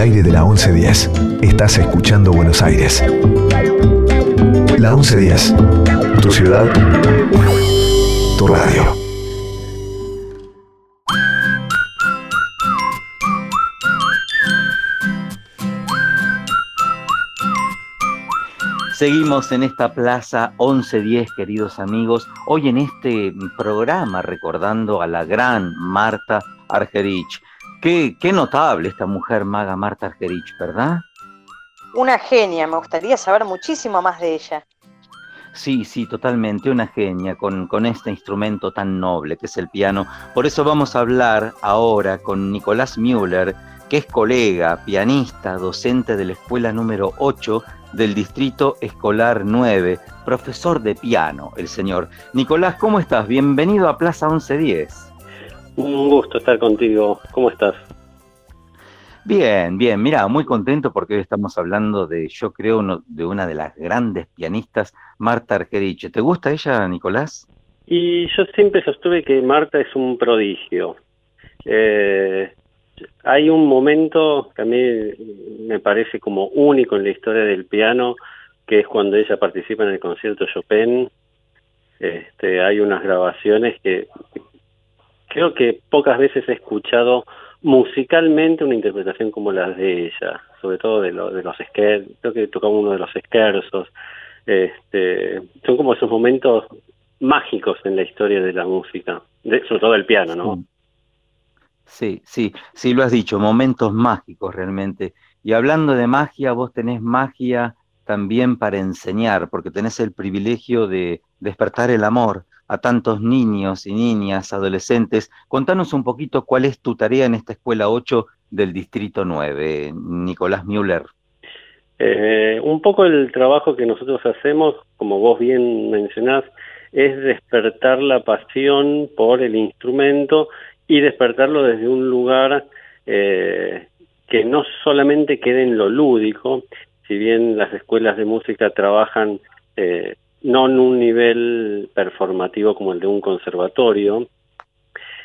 Aire de la 1110. Estás escuchando Buenos Aires. La 1110. Tu ciudad. Tu radio. Seguimos en esta plaza 1110, queridos amigos, hoy en este programa recordando a la gran Marta Argerich. Qué, qué notable esta mujer maga Marta Argerich, ¿verdad? Una genia, me gustaría saber muchísimo más de ella. Sí, sí, totalmente, una genia con, con este instrumento tan noble que es el piano. Por eso vamos a hablar ahora con Nicolás Müller, que es colega, pianista, docente de la escuela número 8 del Distrito Escolar 9, profesor de piano, el señor. Nicolás, ¿cómo estás? Bienvenido a Plaza 1110. Un gusto estar contigo. ¿Cómo estás? Bien, bien, mira, muy contento porque hoy estamos hablando de, yo creo, uno, de una de las grandes pianistas, Marta Argerich. ¿Te gusta ella, Nicolás? Y yo siempre sostuve que Marta es un prodigio. Eh, hay un momento que a mí me parece como único en la historia del piano, que es cuando ella participa en el concierto Chopin. Este, hay unas grabaciones que creo que pocas veces he escuchado musicalmente una interpretación como la de ella, sobre todo de, lo, de los creo que tocaba uno de los esquerzos, este, son como esos momentos mágicos en la historia de la música, sobre todo el piano, ¿no? Sí, sí, sí lo has dicho, momentos mágicos realmente. Y hablando de magia, vos tenés magia también para enseñar, porque tenés el privilegio de despertar el amor a tantos niños y niñas, adolescentes. Contanos un poquito cuál es tu tarea en esta escuela 8 del Distrito 9, Nicolás Müller. Eh, un poco el trabajo que nosotros hacemos, como vos bien mencionás, es despertar la pasión por el instrumento y despertarlo desde un lugar eh, que no solamente quede en lo lúdico, si bien las escuelas de música trabajan eh, no en un nivel performativo como el de un conservatorio,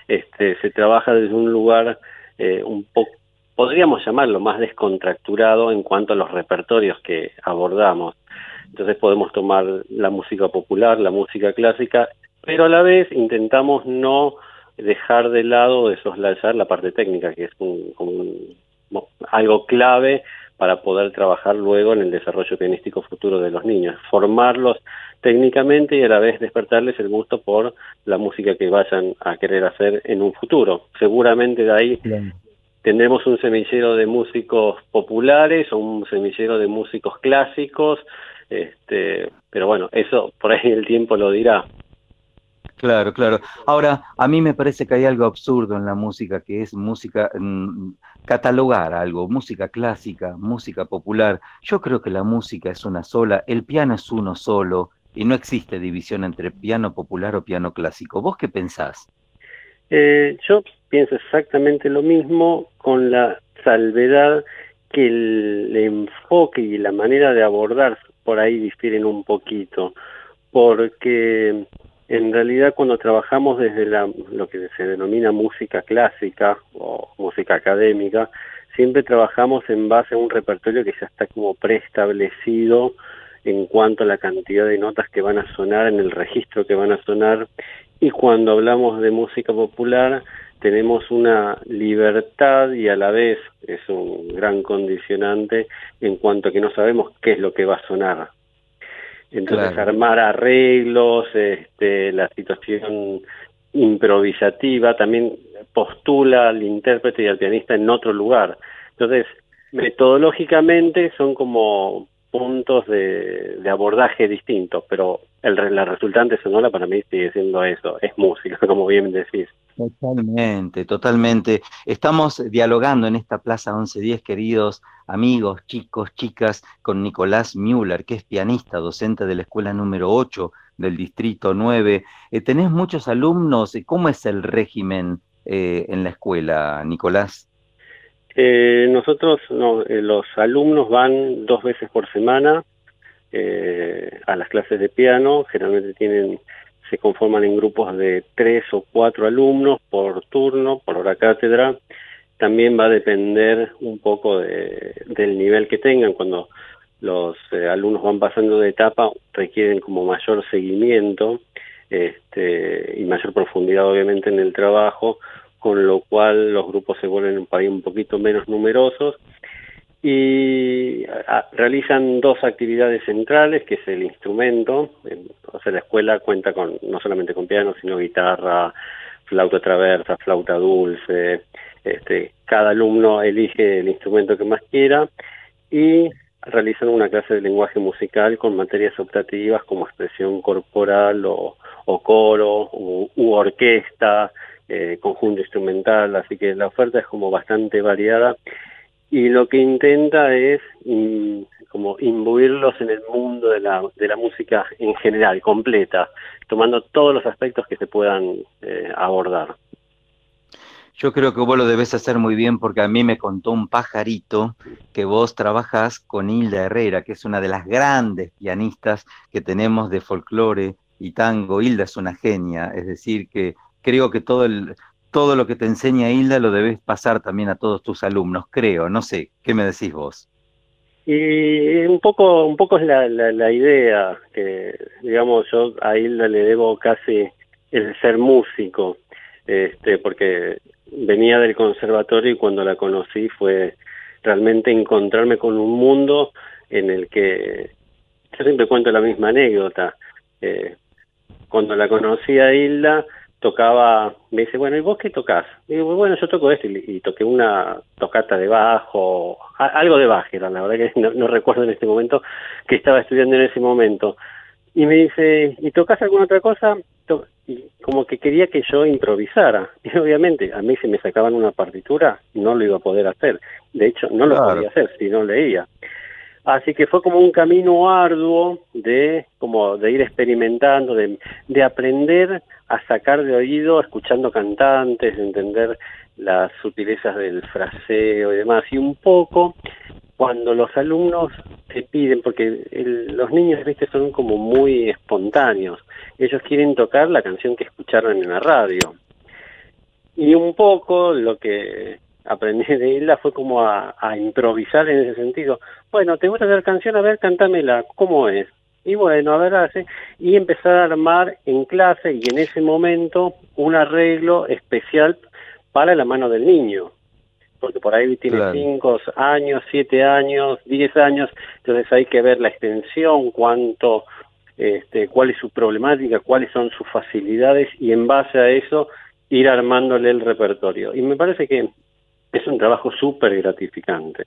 este, se trabaja desde un lugar eh, un poco, podríamos llamarlo más descontracturado en cuanto a los repertorios que abordamos. Entonces podemos tomar la música popular, la música clásica, pero a la vez intentamos no dejar de lado, de soslayar la parte técnica, que es un, algo clave para poder trabajar luego en el desarrollo pianístico futuro de los niños, formarlos técnicamente y a la vez despertarles el gusto por la música que vayan a querer hacer en un futuro. Seguramente de ahí tendremos un semillero de músicos populares o un semillero de músicos clásicos, este, pero bueno, eso por ahí el tiempo lo dirá. Claro, claro. Ahora, a mí me parece que hay algo absurdo en la música, que es música, mm, catalogar algo, música clásica, música popular. Yo creo que la música es una sola, el piano es uno solo, y no existe división entre piano popular o piano clásico. ¿Vos qué pensás? Eh, yo pienso exactamente lo mismo, con la salvedad que el enfoque y la manera de abordar por ahí difieren un poquito, porque en realidad cuando trabajamos desde la, lo que se denomina música clásica o música académica, siempre trabajamos en base a un repertorio que ya está como preestablecido en cuanto a la cantidad de notas que van a sonar, en el registro que van a sonar, y cuando hablamos de música popular tenemos una libertad y a la vez es un gran condicionante en cuanto a que no sabemos qué es lo que va a sonar. Entonces armar arreglos, este, la situación improvisativa también postula al intérprete y al pianista en otro lugar. Entonces, metodológicamente son como puntos de, abordaje distintos, pero el, la resultante sonora para mí sigue siendo eso, es música, como bien decís. Totalmente, totalmente. Estamos dialogando en esta Plaza 1110, queridos amigos, chicos, chicas, con Nicolás Müller, que es pianista, docente de la escuela número 8 del Distrito 9. Eh, ¿Tenés muchos alumnos? ¿Cómo es el régimen eh, en la escuela, Nicolás? Eh, nosotros, eh, los alumnos van dos veces por semana eh, a las clases de piano, generalmente tienen, se conforman en grupos de tres o cuatro alumnos por turno, por hora cátedra. También va a depender un poco del nivel que tengan. Cuando los alumnos van pasando de etapa, requieren como mayor seguimiento este, y mayor profundidad obviamente en el trabajo con lo cual los grupos se vuelven un, un poquito menos numerosos y realizan dos actividades centrales, que es el instrumento, o sea, la escuela cuenta con no solamente con piano, sino guitarra, flauta traversa, flauta dulce, este, cada alumno elige el instrumento que más quiera y realizan una clase de lenguaje musical con materias optativas como expresión corporal o, coro u orquesta, eh, conjunto instrumental, así que la oferta es como bastante variada y lo que intenta es como imbuirlos en el mundo de la, de la música en general, completa, tomando todos los aspectos que se puedan eh, abordar. Yo creo que vos lo debes hacer muy bien porque a mí me contó un pajarito que vos trabajás con Hilda Herrera, que es una de las grandes pianistas que tenemos de folclore y tango. Hilda es una genia, es decir, que creo que todo, el, todo lo que te enseña Hilda lo debes pasar también a todos tus alumnos, creo, no sé, ¿qué me decís vos? Y un poco, un poco es la, la, la idea, que digamos yo a Hilda le debo casi el ser músico, este, porque venía del conservatorio y cuando la conocí fue realmente encontrarme con un mundo en el que yo siempre cuento la misma anécdota. Eh, cuando la conocí a Hilda, tocaba, me dice, bueno, ¿y vos qué tocas? Y digo, bueno, yo toco esto, y, y toqué una tocata de bajo, a- algo de bajera, la verdad que no, no recuerdo en este momento que estaba estudiando en ese momento. Y me dice, ¿y tocas alguna otra cosa? To- Y como que quería que yo improvisara. Y obviamente, a mí si me sacaban una partitura, no lo iba a poder hacer. De hecho, no lo Claro. podía hacer si no leía. Así que fue como un camino arduo de como de ir experimentando, de, de aprender a sacar de oído, escuchando cantantes, de entender las sutilezas del fraseo y demás. Y un poco cuando los alumnos te piden, porque los niños, viste, son como muy espontáneos. Ellos quieren tocar la canción que escucharon en la radio. Y un poco lo que aprendí de Hilda fue como a, a improvisar en ese sentido. Bueno, ¿te gusta hacer canción? A ver, cántamela. ¿Cómo es? Y bueno, a ver, hace. Y empezar a armar en clase y en ese momento un arreglo especial para la mano del niño. Porque por ahí tiene Claro. 5 años, 7 años, 10 años, entonces hay que ver la extensión, cuánto, este, cuál es su problemática, cuáles son sus facilidades y en base a eso ir armándole el repertorio. Y me parece que es un trabajo súper gratificante.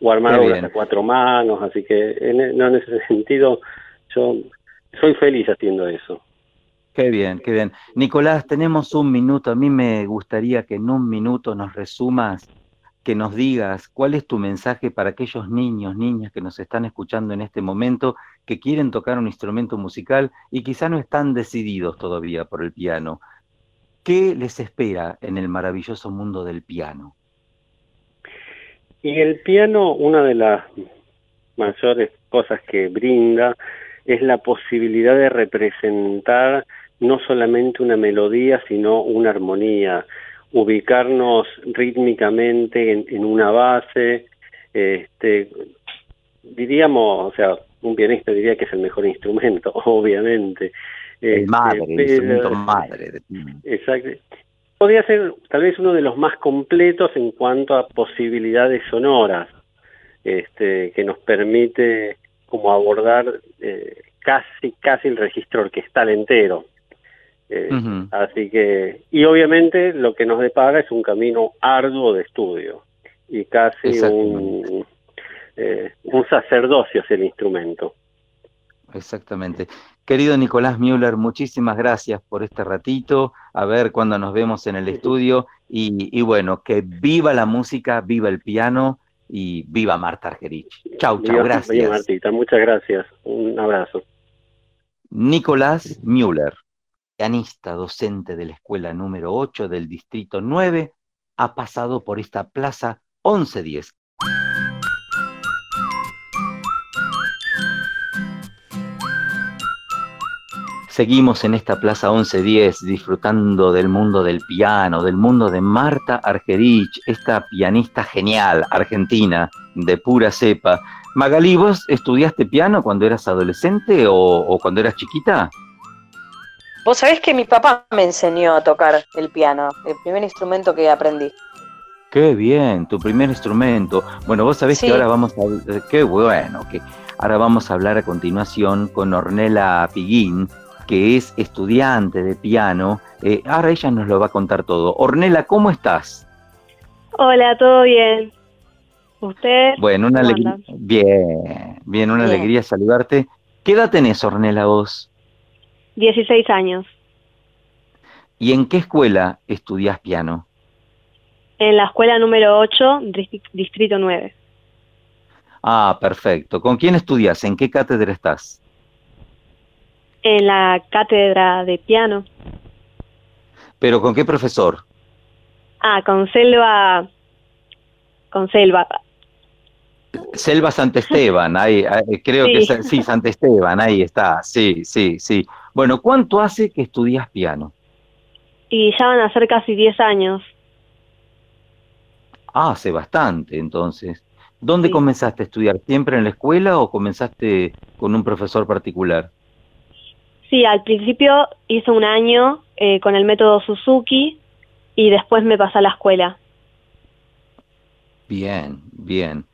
O armar obras a cuatro manos, así que en, e- no, en ese sentido yo soy feliz haciendo eso. Qué bien, qué bien. Nicolás, tenemos un minuto. A mí me gustaría que en un minuto nos resumas, que nos digas cuál es tu mensaje para aquellos niños, niñas que nos están escuchando en este momento, que quieren tocar un instrumento musical y quizá no están decididos todavía por el piano. ¿Qué les espera en el maravilloso mundo del piano? Y el piano, una de las mayores cosas que brinda es la posibilidad de representar no solamente una melodía, sino una armonía, ubicarnos rítmicamente en, en una base, este, diríamos, o sea, un pianista diría que es el mejor instrumento, obviamente. El Este, madre, el instrumento madre. Exacto. Podría ser tal vez uno de los más completos en cuanto a posibilidades sonoras, este, que nos permite como abordar eh, casi casi el registro orquestal entero. Eh, Ujú. Así que, y obviamente lo que nos depara es un camino arduo de estudio y casi un, eh, un sacerdocio hacia el instrumento. Exactamente. Querido Nicolás Müller, muchísimas gracias por este ratito. A ver cuándo nos vemos en el estudio. Y, y bueno, que viva la música, viva el piano y viva Marta Argerich. Chau, chau, gracias. Martita, muchas gracias. Un abrazo. Nicolás Müller, pianista, docente de la escuela número 8 del distrito 9, ha pasado por esta plaza 1110. Seguimos en esta plaza 1110 disfrutando del mundo del piano, del mundo de Marta Argerich, esta pianista genial, argentina, de pura cepa. Magalí, ¿vos estudiaste piano cuando eras adolescente o, o cuando eras chiquita? Vos sabés que mi papá me enseñó a tocar el piano, el primer instrumento que aprendí. Qué bien, tu primer instrumento. Bueno, vos sabés Sí. que ahora vamos a eh, qué bueno, que ahora vamos a hablar a continuación con Ornella Piguín, que es estudiante de piano. Eh, ahora ella nos lo va a contar todo. Ornella, ¿cómo estás? Hola, ¿todo bien? ¿Usted? Bueno, una ¿Cómo alegría. Bien, bien, una Bien. alegría saludarte. ¿Qué edad tenés, Ornella, vos? 16 años. ¿Y en qué escuela estudiás piano? En la escuela número 8, distri- distrito 9. Ah, perfecto. ¿Con quién estudias? ¿En qué cátedra estás? En la cátedra de piano. ¿Pero con qué profesor? Ah, con Selva. Con Selva. Selva Santesteban, ahí, ahí, creo que Sí. es- sí, Santesteban, ahí está, sí, sí, sí. Bueno, ¿cuánto hace que estudias piano? Y ya van a ser casi 10 años. Ah, hace bastante, entonces. ¿Dónde comenzaste a estudiar? ¿Siempre en la escuela o comenzaste con un profesor particular? Sí, al principio hice un año eh, con el método Suzuki y después me pasé a la escuela. Bien, bien.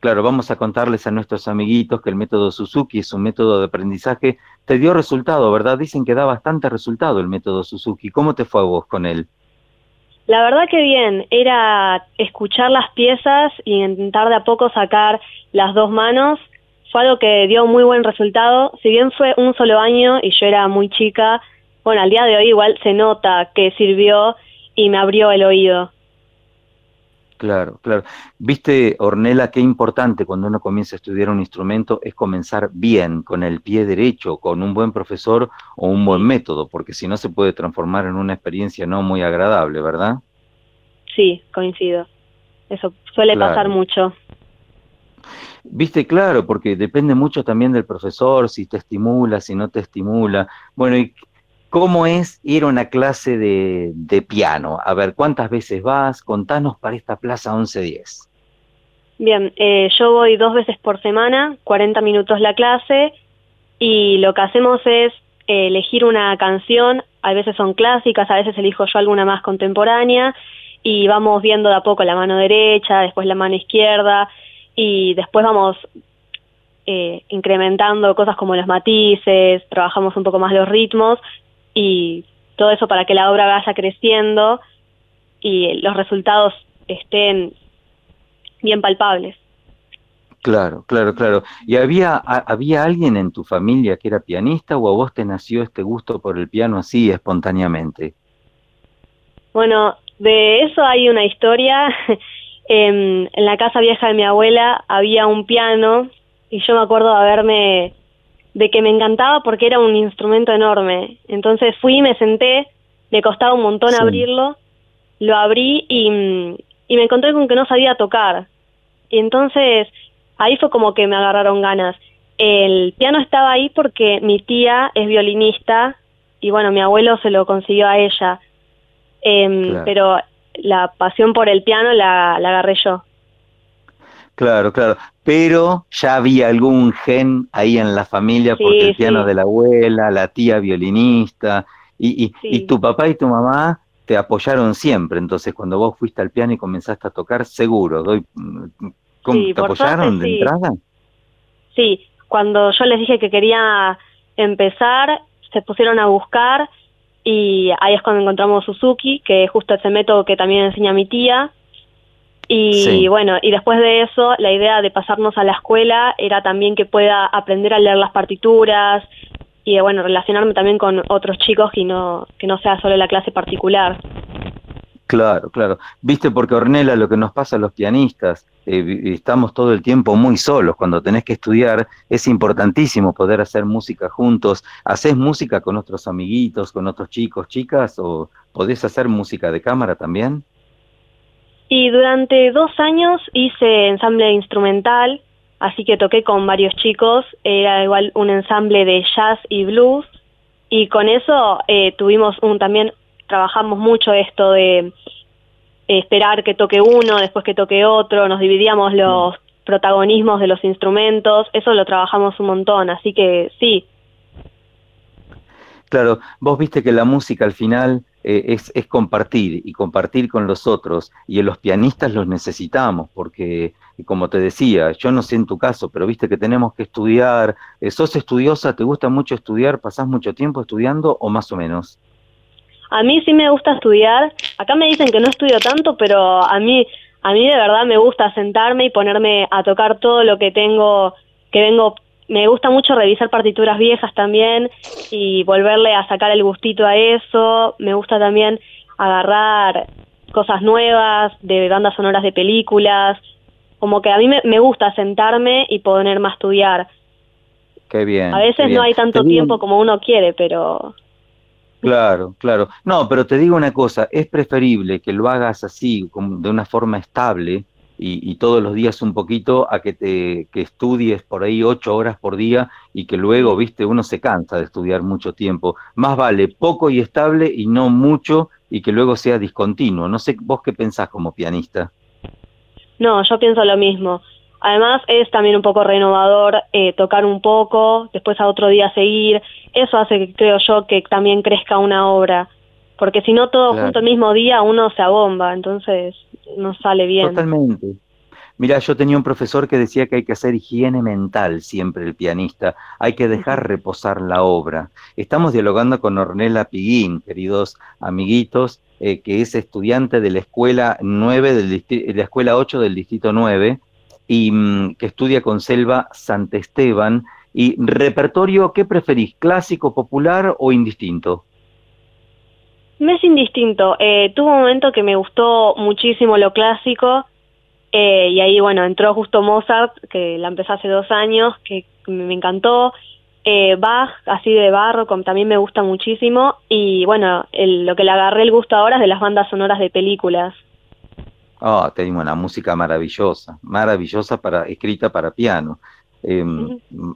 Claro, vamos a contarles a nuestros amiguitos que el método Suzuki es un método de aprendizaje. Te dio resultado, ¿verdad? Dicen que da bastante resultado el método Suzuki. ¿Cómo te fue a vos con él? La verdad que bien, era escuchar las piezas y intentar de a poco sacar las dos manos. Fue algo que dio muy buen resultado. Si bien fue un solo año y yo era muy chica, bueno, al día de hoy igual se nota que sirvió y me abrió el oído. Claro, claro. Viste, Ornella, qué importante cuando uno comienza a estudiar un instrumento es comenzar bien, con el pie derecho, con un buen profesor o un buen método, porque si no se puede transformar en una experiencia no muy agradable, ¿verdad? Sí, coincido. Eso suele Claro. pasar mucho. Viste, claro, porque depende mucho también del profesor, si te estimula, si no te estimula. Bueno, ¿y cómo es ir a una clase de, de piano? A ver, ¿cuántas veces vas? Contanos para esta Plaza 1110. Bien, eh, yo voy dos veces por semana, 40 minutos la clase, y lo que hacemos es eh, elegir una canción, a veces son clásicas, a veces elijo yo alguna más contemporánea, y vamos viendo de a poco la mano derecha, después la mano izquierda, y después vamos eh, incrementando cosas como los matices, trabajamos un poco más los ritmos, y todo eso para que la obra vaya creciendo y los resultados estén bien palpables. Claro, claro, claro. ¿Y había, a- había alguien en tu familia que era pianista o a vos te nació este gusto por el piano así espontáneamente? Bueno, de eso hay una historia. En, en la casa vieja de mi abuela había un piano y yo me acuerdo de haberme, de que me encantaba porque era un instrumento enorme. Entonces fui, me senté, me costaba un montón Sí. abrirlo, lo abrí y, mm, y me encontré con que no sabía tocar. Y entonces ahí fue como que me agarraron ganas. El piano estaba ahí porque mi tía es violinista y bueno, mi abuelo se lo consiguió a ella. Em, Claro. Pero la pasión por el piano la, la agarré yo. Claro, claro. Pero ya había algún gen ahí en la familia porque el piano sí. de la abuela, la tía violinista, y, y, Sí. y tu papá y tu mamá te apoyaron siempre. Entonces, cuando vos fuiste al piano y comenzaste a tocar, seguro, doy, mm, ¿cómo- Sí, ¿te por apoyaron suerte, de entrada? Sí, cuando yo les dije que quería empezar, se pusieron a buscar y ahí es cuando encontramos Suzuki, que es justo ese método que también enseña mi tía. Y Sí. bueno, y después de eso, la idea de pasarnos a la escuela era también que pueda aprender a leer las partituras y bueno, relacionarme también con otros chicos y no que no sea solo la clase particular. Claro, claro. Viste, porque Ornella, lo que nos pasa a los pianistas, eh, estamos todo el tiempo muy solos. Cuando tenés que estudiar, es importantísimo poder hacer música juntos. ¿Haces música con otros amiguitos, con otros chicos, chicas? ¿O podés hacer música de cámara también? Y durante dos años hice ensamble instrumental, así que toqué con varios chicos, era igual un ensamble de jazz y blues, y con eso eh, tuvimos un también, trabajamos mucho esto de esperar que toque uno, después que toque otro, nos dividíamos los protagonismos de los instrumentos, eso lo trabajamos un montón, así que sí, Claro, vos viste que la música al final eh, es, es compartir y compartir con los otros y en los pianistas los necesitamos porque, como te decía, yo no sé en tu caso, pero viste que tenemos que estudiar. Eh, ¿Sos estudiosa? ¿Te gusta mucho estudiar? ¿Pasás mucho tiempo estudiando o más o menos? A mí sí me gusta estudiar. Acá me dicen que no estudio tanto, pero a mí, a mí de verdad me gusta sentarme y ponerme a tocar todo lo que tengo, que vengo. Me gusta mucho revisar partituras viejas también y volverle a sacar el gustito a eso. Me gusta también agarrar cosas nuevas, de bandas sonoras de películas. Como que a mí me, me gusta sentarme y ponerme a estudiar. Qué bien. A veces bien. no hay tanto tiempo como uno quiere, pero Claro, claro. No, pero te digo una cosa, es preferible que lo hagas así, como de una forma estable y, y todos los días un poquito, a que te que estudies por ahí ocho horas por día y que luego, viste, uno se cansa de estudiar mucho tiempo. Más vale poco y estable y no mucho y que luego sea discontinuo. No sé vos qué pensás como pianista. no, yo pienso lo mismo. Además es también un poco renovador eh, tocar un poco, después a otro día seguir. Eso hace, que, creo yo, que también crezca una obra. Porque si no todo Claro. junto el mismo día uno se abomba, entonces no sale bien. Totalmente. Mira, yo tenía un profesor que decía que hay que hacer higiene mental siempre el pianista, hay que dejar reposar la obra. Estamos dialogando con Ornella Piguín, queridos amiguitos, eh, que es estudiante de la escuela 9 del la escuela 8 del distrito 9 y mm, que estudia con Selva Santesteban. Y repertorio, ¿qué preferís? ¿Clásico, popular o indistinto? Me es indistinto. Eh, tuvo un momento que me gustó muchísimo lo clásico eh, y ahí, bueno, entró justo Mozart, que la empecé hace dos años, que me me encantó. Eh, Bach, así de barroco, también me gusta muchísimo. Y bueno, el- lo que le agarré el gusto ahora es de las bandas sonoras de películas. Ah, tenemos una música maravillosa, maravillosa para, escrita para piano. Eh,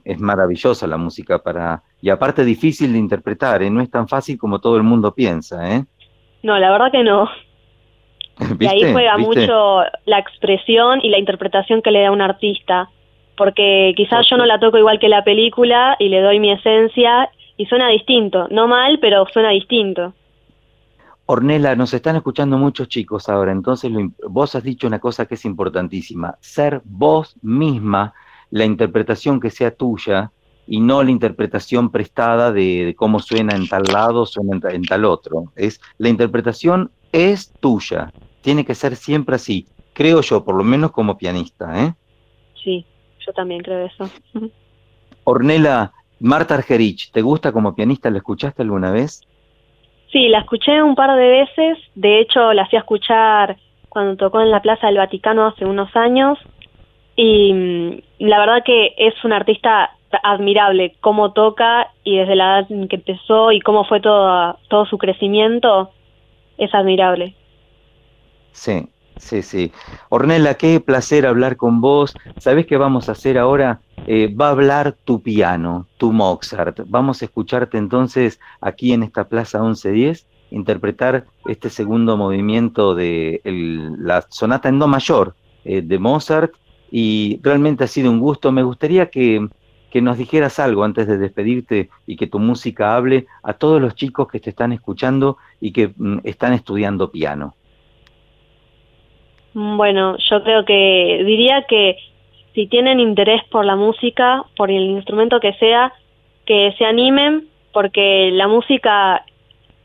Es maravillosa la música para, y aparte difícil de interpretar, ¿eh? No es tan fácil como todo el mundo piensa, ¿eh? No, la verdad que no. Y ahí juega ¿Viste? mucho la expresión y la interpretación que le da un artista. Porque quizás yo no la toco igual que la película y le doy mi esencia y suena distinto. No mal, pero suena distinto. Ornella, nos están escuchando muchos chicos ahora, entonces lo vos has dicho una cosa que es importantísima, ser vos misma la interpretación que sea tuya y no la interpretación prestada de, de cómo suena en tal lado, suena en, en tal otro. Es, la interpretación es tuya, tiene que ser siempre así, creo yo, por lo menos como pianista. ¿eh? Sí, yo también creo eso. Ornella, Marta Argerich, ¿te gusta como pianista? ¿La escuchaste alguna vez? Sí, la escuché un par de veces. De hecho, la fui a escuchar cuando tocó en la Plaza del Vaticano hace unos años. Y mm, la verdad que es un artista admirable, cómo toca y desde la edad en que empezó y cómo fue todo, todo su crecimiento, es admirable. Sí, sí, sí. Ornella, qué placer hablar con vos. ¿Sabés qué vamos a hacer ahora? Eh, va a hablar tu piano, tu Mozart. Vamos a escucharte entonces aquí en esta Plaza 1110 interpretar este segundo movimiento de la sonata en do mayor eh, de Mozart y realmente ha sido un gusto. Me gustaría que, que nos dijeras algo antes de despedirte y que tu música hable a todos los chicos que te están escuchando y que mm, están estudiando piano. Bueno, yo creo que diría que si tienen interés por la música, por el instrumento que sea, que se animen, porque la música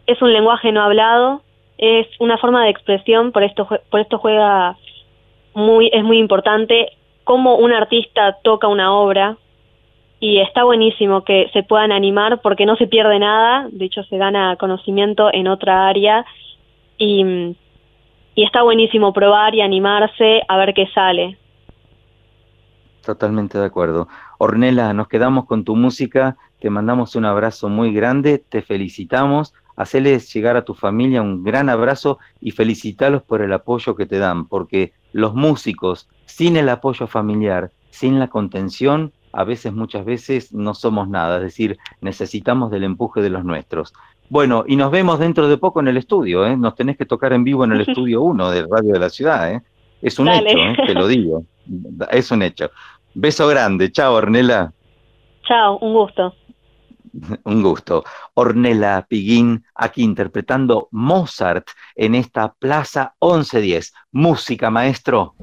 es un lenguaje no hablado, es una forma de expresión, por esto, por esto juega muy, es muy importante cómo un artista toca una obra y está buenísimo que se puedan animar porque no se pierde nada, de hecho se gana conocimiento en otra área y, mm, y está buenísimo probar y animarse a ver qué sale. Totalmente de acuerdo. Ornella, nos quedamos con tu música, te mandamos un abrazo muy grande, te felicitamos, haceles llegar a tu familia un gran abrazo y felicitarlos por el apoyo que te dan, porque los músicos, sin el apoyo familiar, sin la contención, a veces, muchas veces, no somos nada, es decir, necesitamos del empuje de los nuestros. Bueno, y nos vemos dentro de poco en el estudio, ¿eh? Nos tenés que tocar en vivo en el estudio 1 de Radio de la Ciudad, ¿eh? Es un Dale. hecho, ¿eh? te lo digo. Es un hecho. Beso grande. Chao, Ornella. Chao, un gusto. Un gusto. Ornella Piguín, aquí interpretando Mozart en esta Plaza 1110. Música, maestro.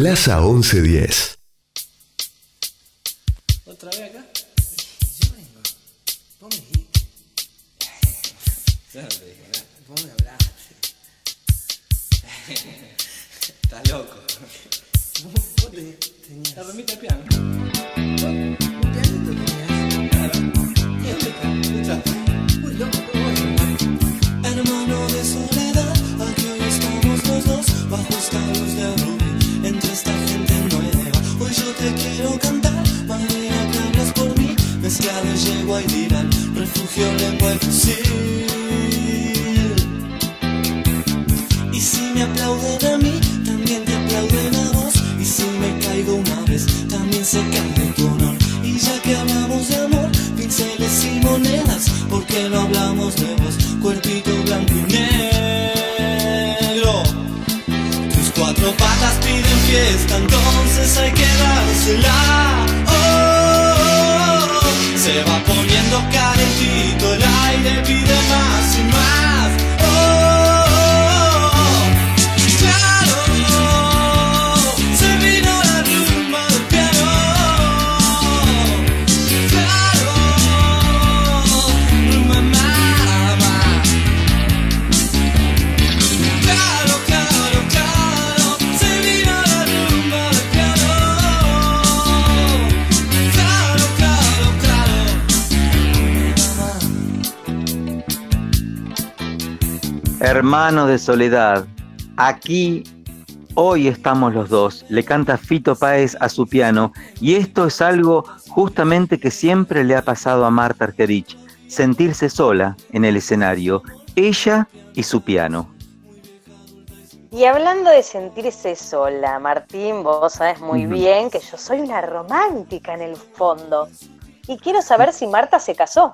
Plaza 1110. Hermano de soledad, aquí hoy estamos los dos. Le canta Fito Páez a su piano y esto es algo justamente que siempre le ha pasado a Marta Argerich, sentirse sola en el escenario, ella y su piano. Y hablando de sentirse sola, Martín, vos sabes muy bien que yo soy una romántica en el fondo. Y quiero saber si Marta se casó.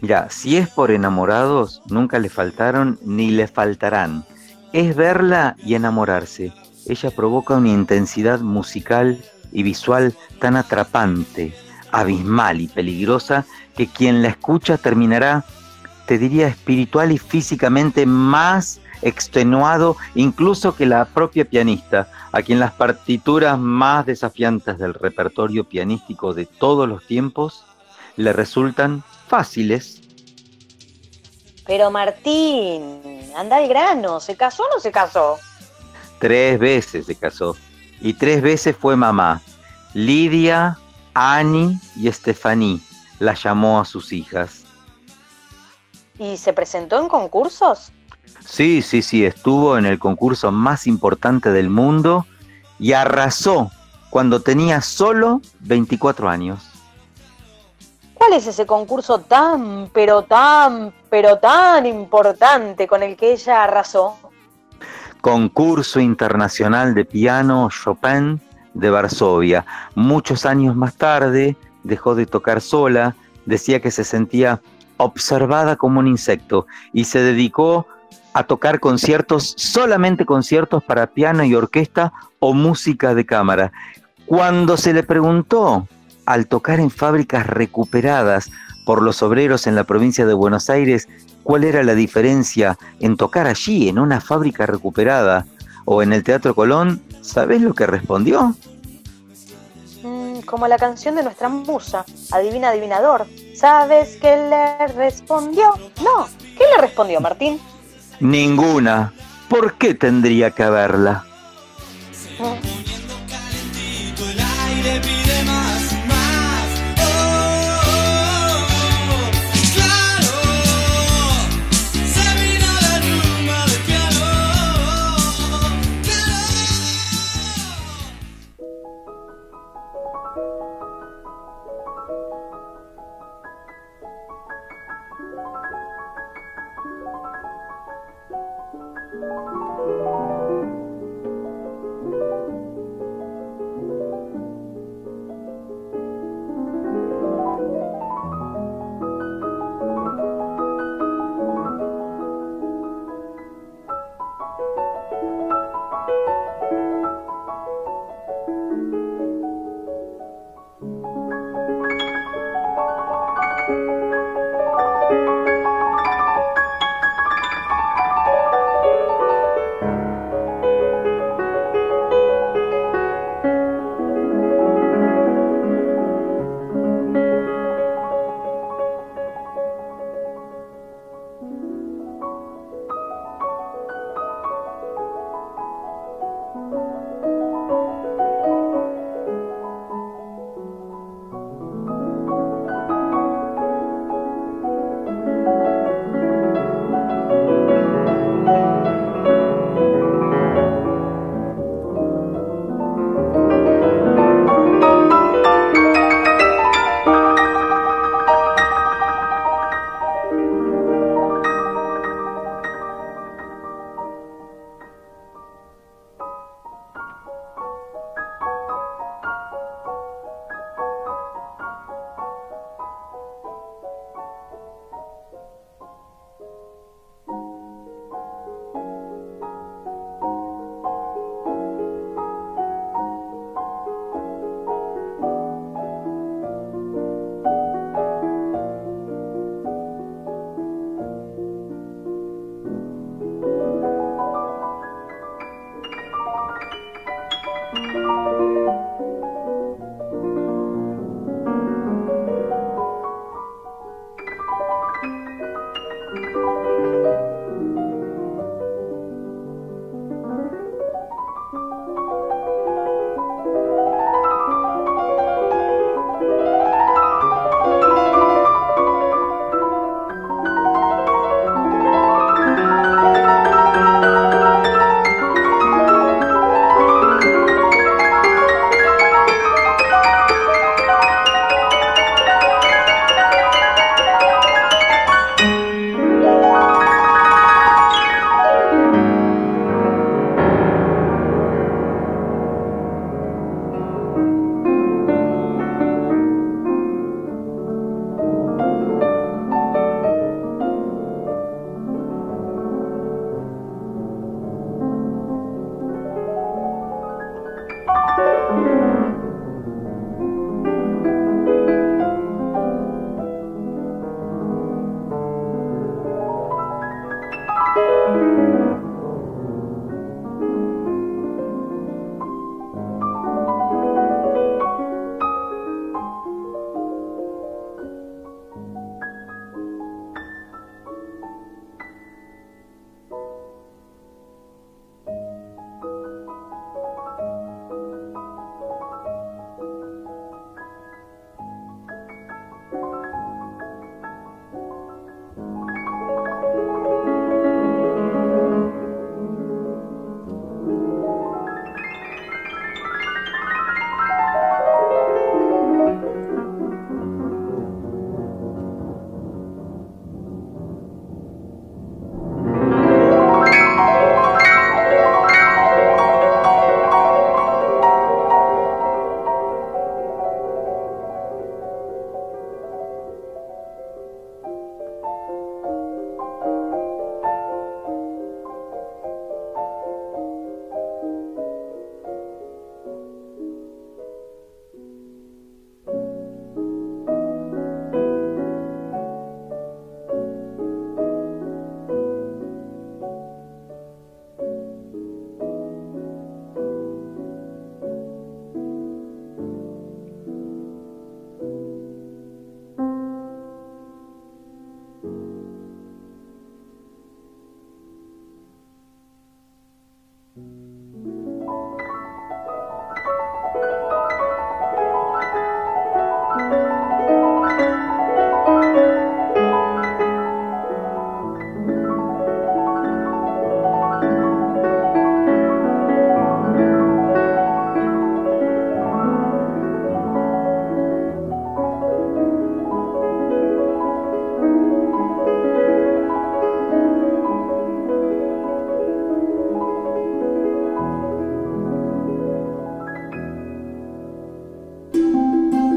Mira, si es por enamorados, nunca le faltaron ni le faltarán. Es verla y enamorarse. Ella provoca una intensidad musical y visual tan atrapante, abismal y peligrosa que quien la escucha terminará, te diría, espiritual y físicamente más extenuado incluso que la propia pianista, a quien las partituras más desafiantes del repertorio pianístico de todos los tiempos le resultan fáciles. Pero Martín, anda al grano, ¿se casó o no se casó? Tres veces se casó y tres veces fue mamá. Lidia, Annie y Estefaní la llamó a sus hijas. ¿Y se presentó en concursos? Sí, sí, sí, estuvo en el concurso más importante del mundo y arrasó cuando tenía solo 24 años. ¿Cuál es ese concurso tan, pero tan, pero tan importante con el que ella arrasó? Concurso Internacional de Piano Chopin de Varsovia. Muchos años más tarde dejó de tocar sola, decía que se sentía observada como un insecto y se dedicó a tocar conciertos, solamente conciertos para piano y orquesta o música de cámara. Cuando se le preguntó al tocar en fábricas recuperadas por los obreros en la provincia de Buenos Aires cuál era la diferencia en tocar allí, en una fábrica recuperada, o en el Teatro Colón, ¿sabés lo que respondió? Mm, como la canción de nuestra musa, Adivina Adivinador. ¿Sabes qué le respondió? No, ¿qué le respondió Martín? Ninguna. ¿Por qué tendría que haberla? el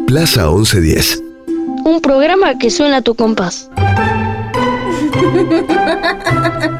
Plaza 1110. Un programa que suena a tu compás.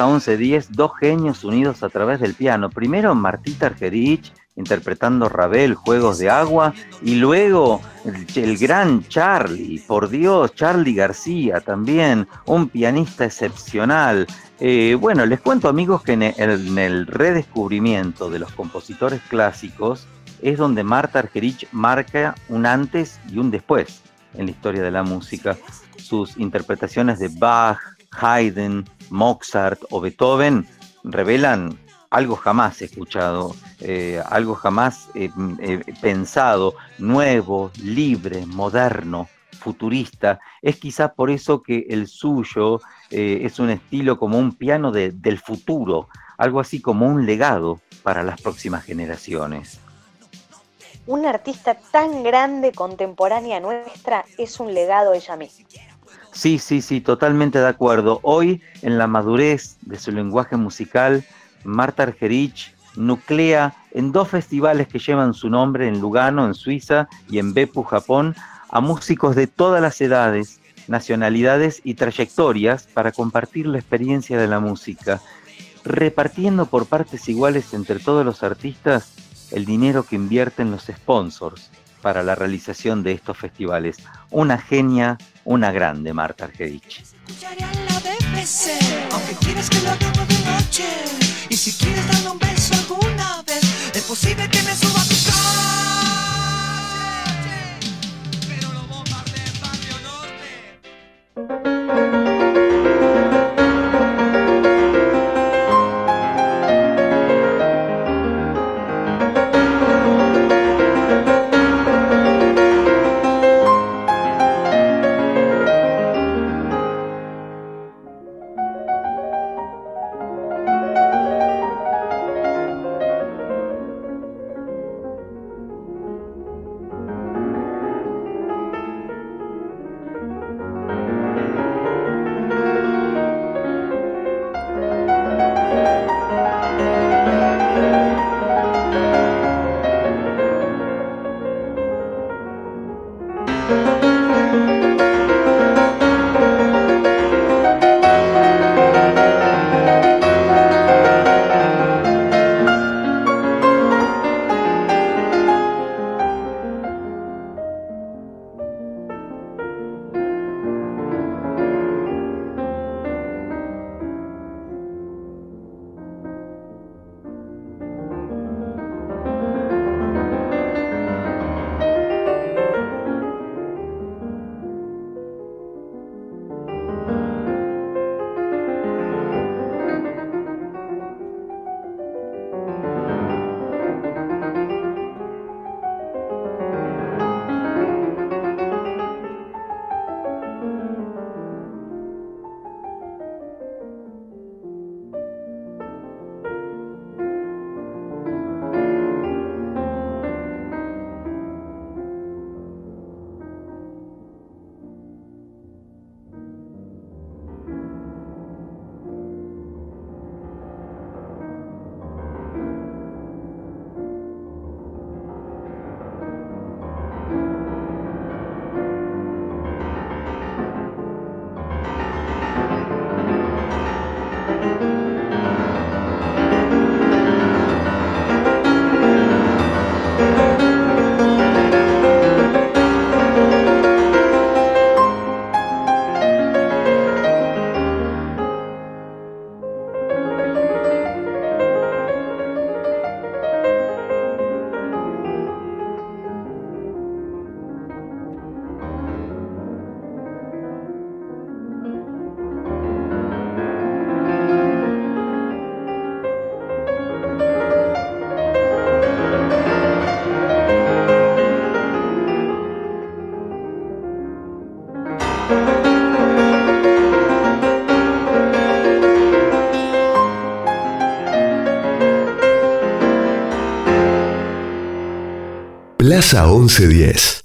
Plaza 1110, dos genios unidos a través del piano. Primero Martita Argerich interpretando Ravel, Juegos de Agua, y luego el, el gran Charlie, por Dios, Charlie García también, un pianista excepcional. Eh, bueno, les cuento amigos que en el, en el redescubrimiento de los compositores clásicos es donde Marta Argerich marca un antes y un después en la historia de la música. Sus interpretaciones de Bach, Haydn, Mozart o Beethoven revelan algo jamás escuchado, eh, algo jamás eh, eh, pensado, nuevo, libre, moderno, futurista. Es quizá por eso que el suyo es un estilo como un piano de- del futuro, algo así como un legado para las próximas generaciones. Una artista tan grande, contemporánea nuestra, es un legado ella misma. Sí, sí, sí, totalmente de acuerdo. Hoy, en la madurez de su lenguaje musical, Marta Argerich nuclea en dos festivales que llevan su nombre en Lugano, en Suiza, y en Beppu, Japón, a músicos de todas las edades, nacionalidades y trayectorias para compartir la experiencia de la música, repartiendo por partes iguales entre todos los artistas el dinero que invierten los sponsors para la realización de estos festivales. Una genia, una grande Marta Argerich. Aunque quieres que lo hagamos de noche. Y si quieres darme un beso alguna vez, es posible que me suba a tu. Plaza 1110.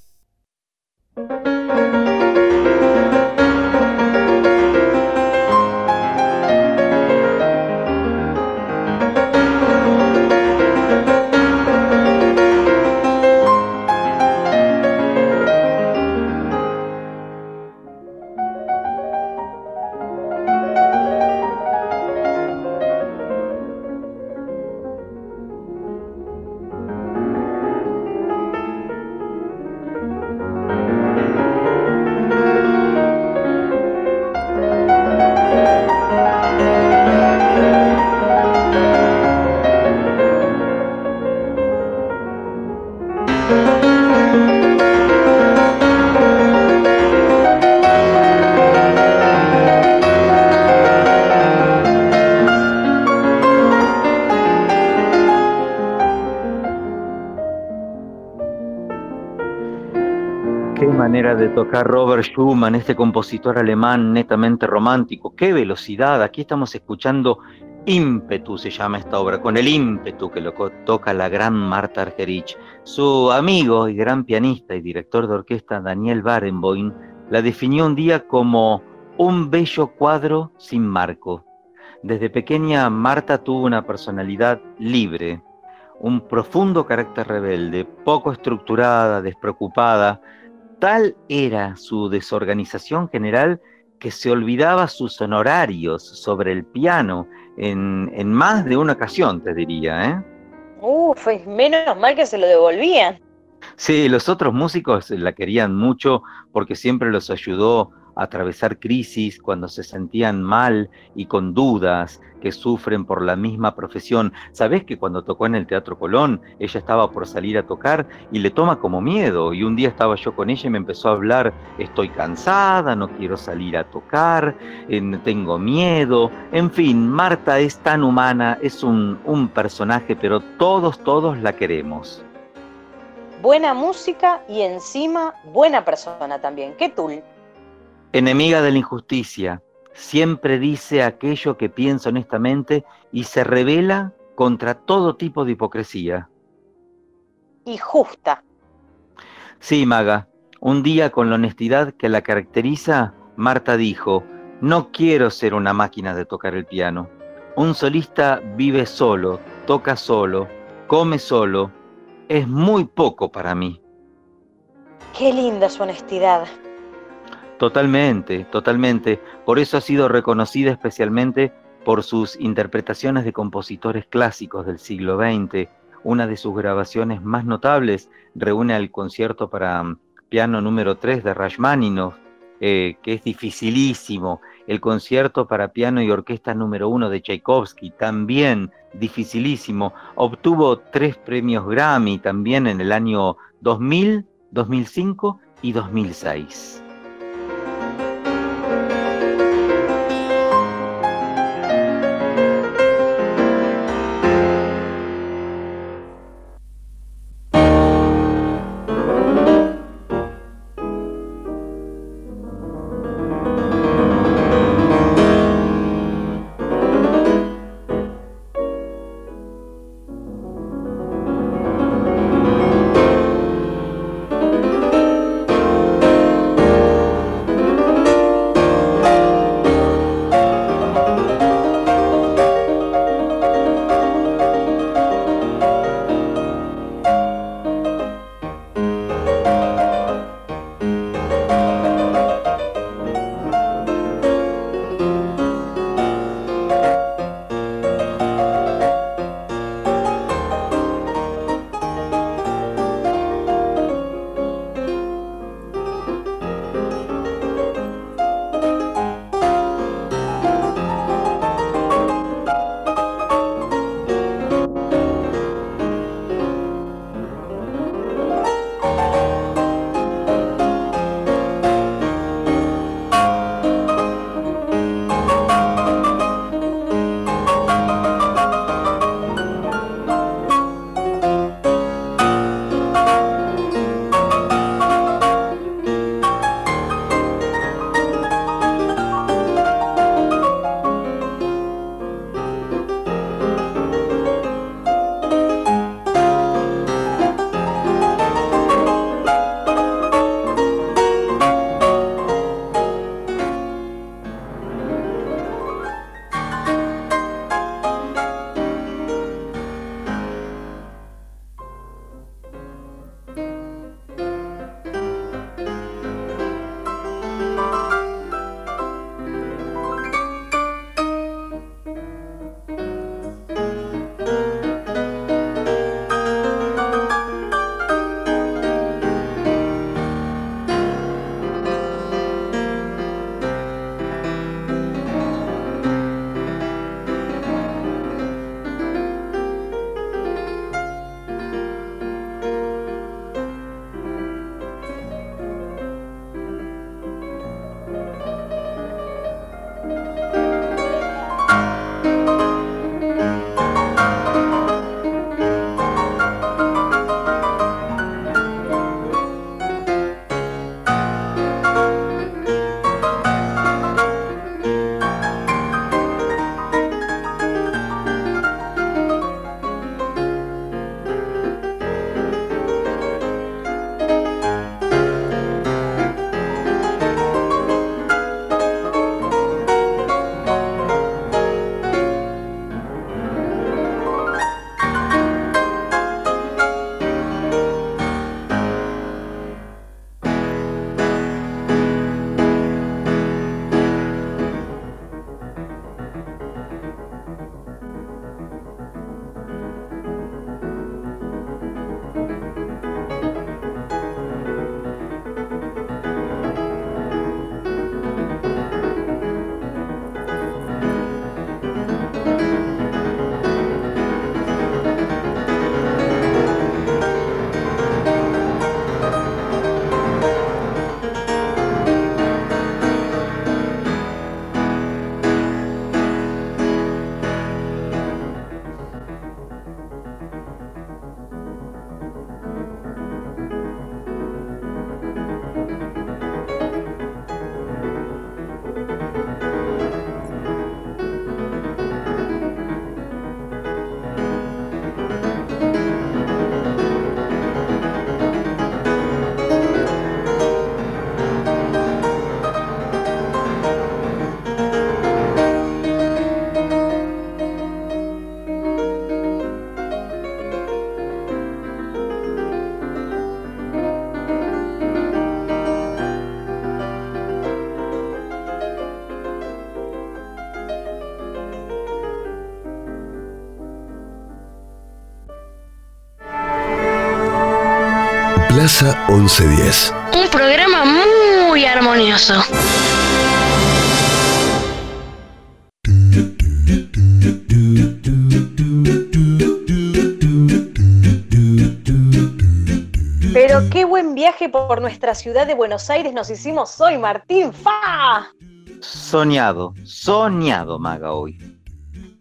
Tocar Robert Schumann, este compositor alemán netamente romántico. Qué velocidad. Aquí estamos escuchando Ímpetu, se llama esta obra, con el ímpetu que lo toca la gran Marta Argerich. Su amigo y gran pianista y director de orquesta Daniel Barenboim la definió un día como un bello cuadro sin marco. Desde pequeña Marta tuvo una personalidad libre, un profundo carácter rebelde, poco estructurada, despreocupada. Tal era su desorganización general que se olvidaba sus honorarios sobre el piano en, en más de una ocasión, te diría. ¿eh? Uf, es menos mal que se lo devolvían. Sí, los otros músicos la querían mucho porque siempre los ayudó atravesar crisis cuando se sentían mal y con dudas que sufren por la misma profesión. ¿Sabés que cuando tocó en el Teatro Colón, ella estaba por salir a tocar y le toma como miedo? Y un día estaba yo con ella y me empezó a hablar, estoy cansada, no quiero salir a tocar, eh, tengo miedo. En fin, Marta es tan humana, es un, un personaje, pero todos, todos la queremos. Buena música y encima buena persona también. ¿Qué tul? Enemiga de la injusticia, siempre dice aquello que piensa honestamente y se revela contra todo tipo de hipocresía. Y justa. Sí, Maga, un día con la honestidad que la caracteriza, Marta dijo, no quiero ser una máquina de tocar el piano. Un solista vive solo, toca solo, come solo. Es muy poco para mí. Qué linda su honestidad. Totalmente, totalmente. Por eso ha sido reconocida especialmente por sus interpretaciones de compositores clásicos del siglo XX. Una de sus grabaciones más notables reúne al concierto para mm, piano número 3 de Rachmaninoff, eh, que es dificilísimo. El concierto para piano y orquesta número 1 de Tchaikovsky, también dificilísimo. Obtuvo tres premios Grammy también en el año 2000, 2005 y 2006. 1110. Un programa muy armonioso. Pero qué buen viaje por nuestra ciudad de Buenos Aires nos hicimos hoy, Martín. ¡Fa! Soñado, soñado, Maga, hoy.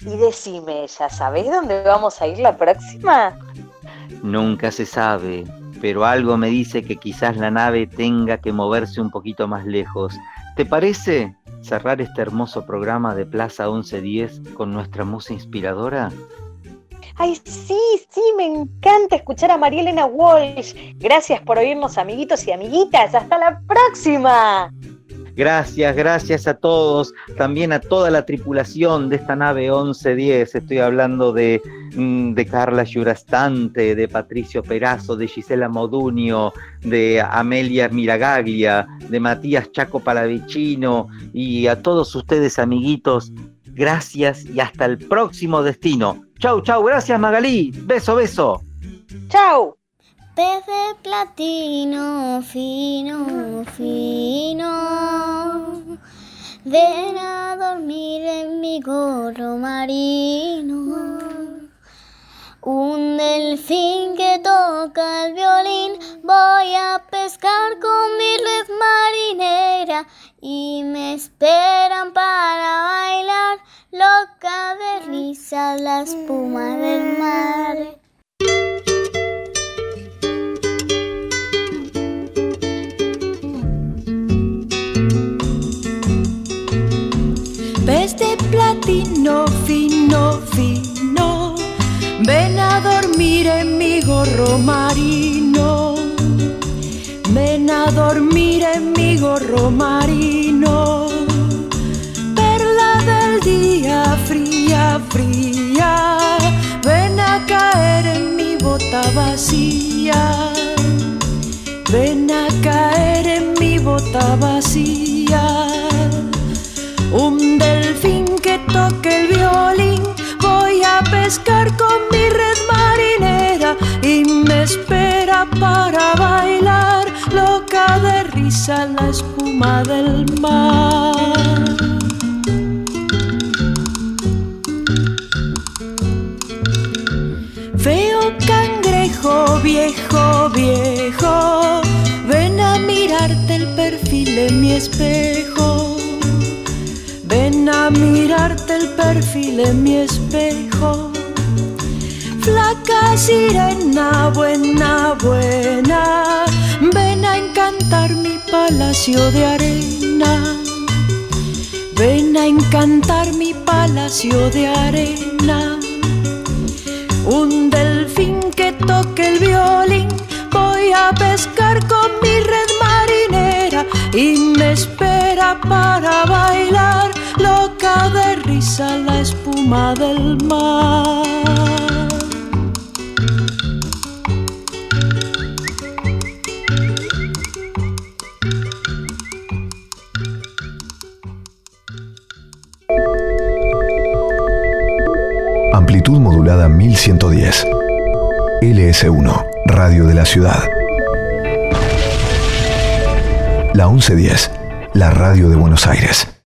Y decime, ¿ya sabés dónde vamos a ir la próxima? Nunca se sabe, pero algo me dice que quizás la nave tenga que moverse un poquito más lejos. ¿Te parece cerrar este hermoso programa de Plaza 1110 con nuestra musa inspiradora? Ay, sí, sí, me encanta escuchar a María Elena Walsh. Gracias por oírnos, amiguitos y amiguitas. Hasta la próxima. Gracias, gracias a todos, también a toda la tripulación de esta nave 1110. Estoy hablando de, mm, de Carla Yurastante, de Patricio Perazo, de Gisela Modunio, de Amelia Miragaglia, de Matías Chaco Palavicino y a todos ustedes, amiguitos. Gracias y hasta el próximo destino. Chau, chau, gracias Magalí. Beso, beso. Chau. Pez de platino fino, fino. Ven a dormir en mi gorro marino. Un delfín que toca el violín. Voy a pescar con mi red marinera. Y me esperan para bailar. Loca de risa la espuma del mar. Fino, fino, ven a dormir en mi gorro marino. Ven a dormir en mi gorro marino. Perla del día fría, fría, ven a caer en mi bota vacía. Ven a caer en mi bota vacía. Voy a pescar con mi red marinera y me espera para bailar, loca de risa la espuma del mar. Feo cangrejo viejo, viejo, ven a mirarte el perfil en mi espejo. Ven a mirarte el perfil en mi espejo. Flaca sirena, buena, buena. Ven a encantar mi palacio de arena. Ven a encantar mi palacio de arena. Un delfín que toque el violín. Voy a pescar con mi y me espera para bailar loca de risa la espuma del mar. Amplitud modulada 1110. LS1, Radio de la Ciudad. La 1110, la radio de Buenos Aires.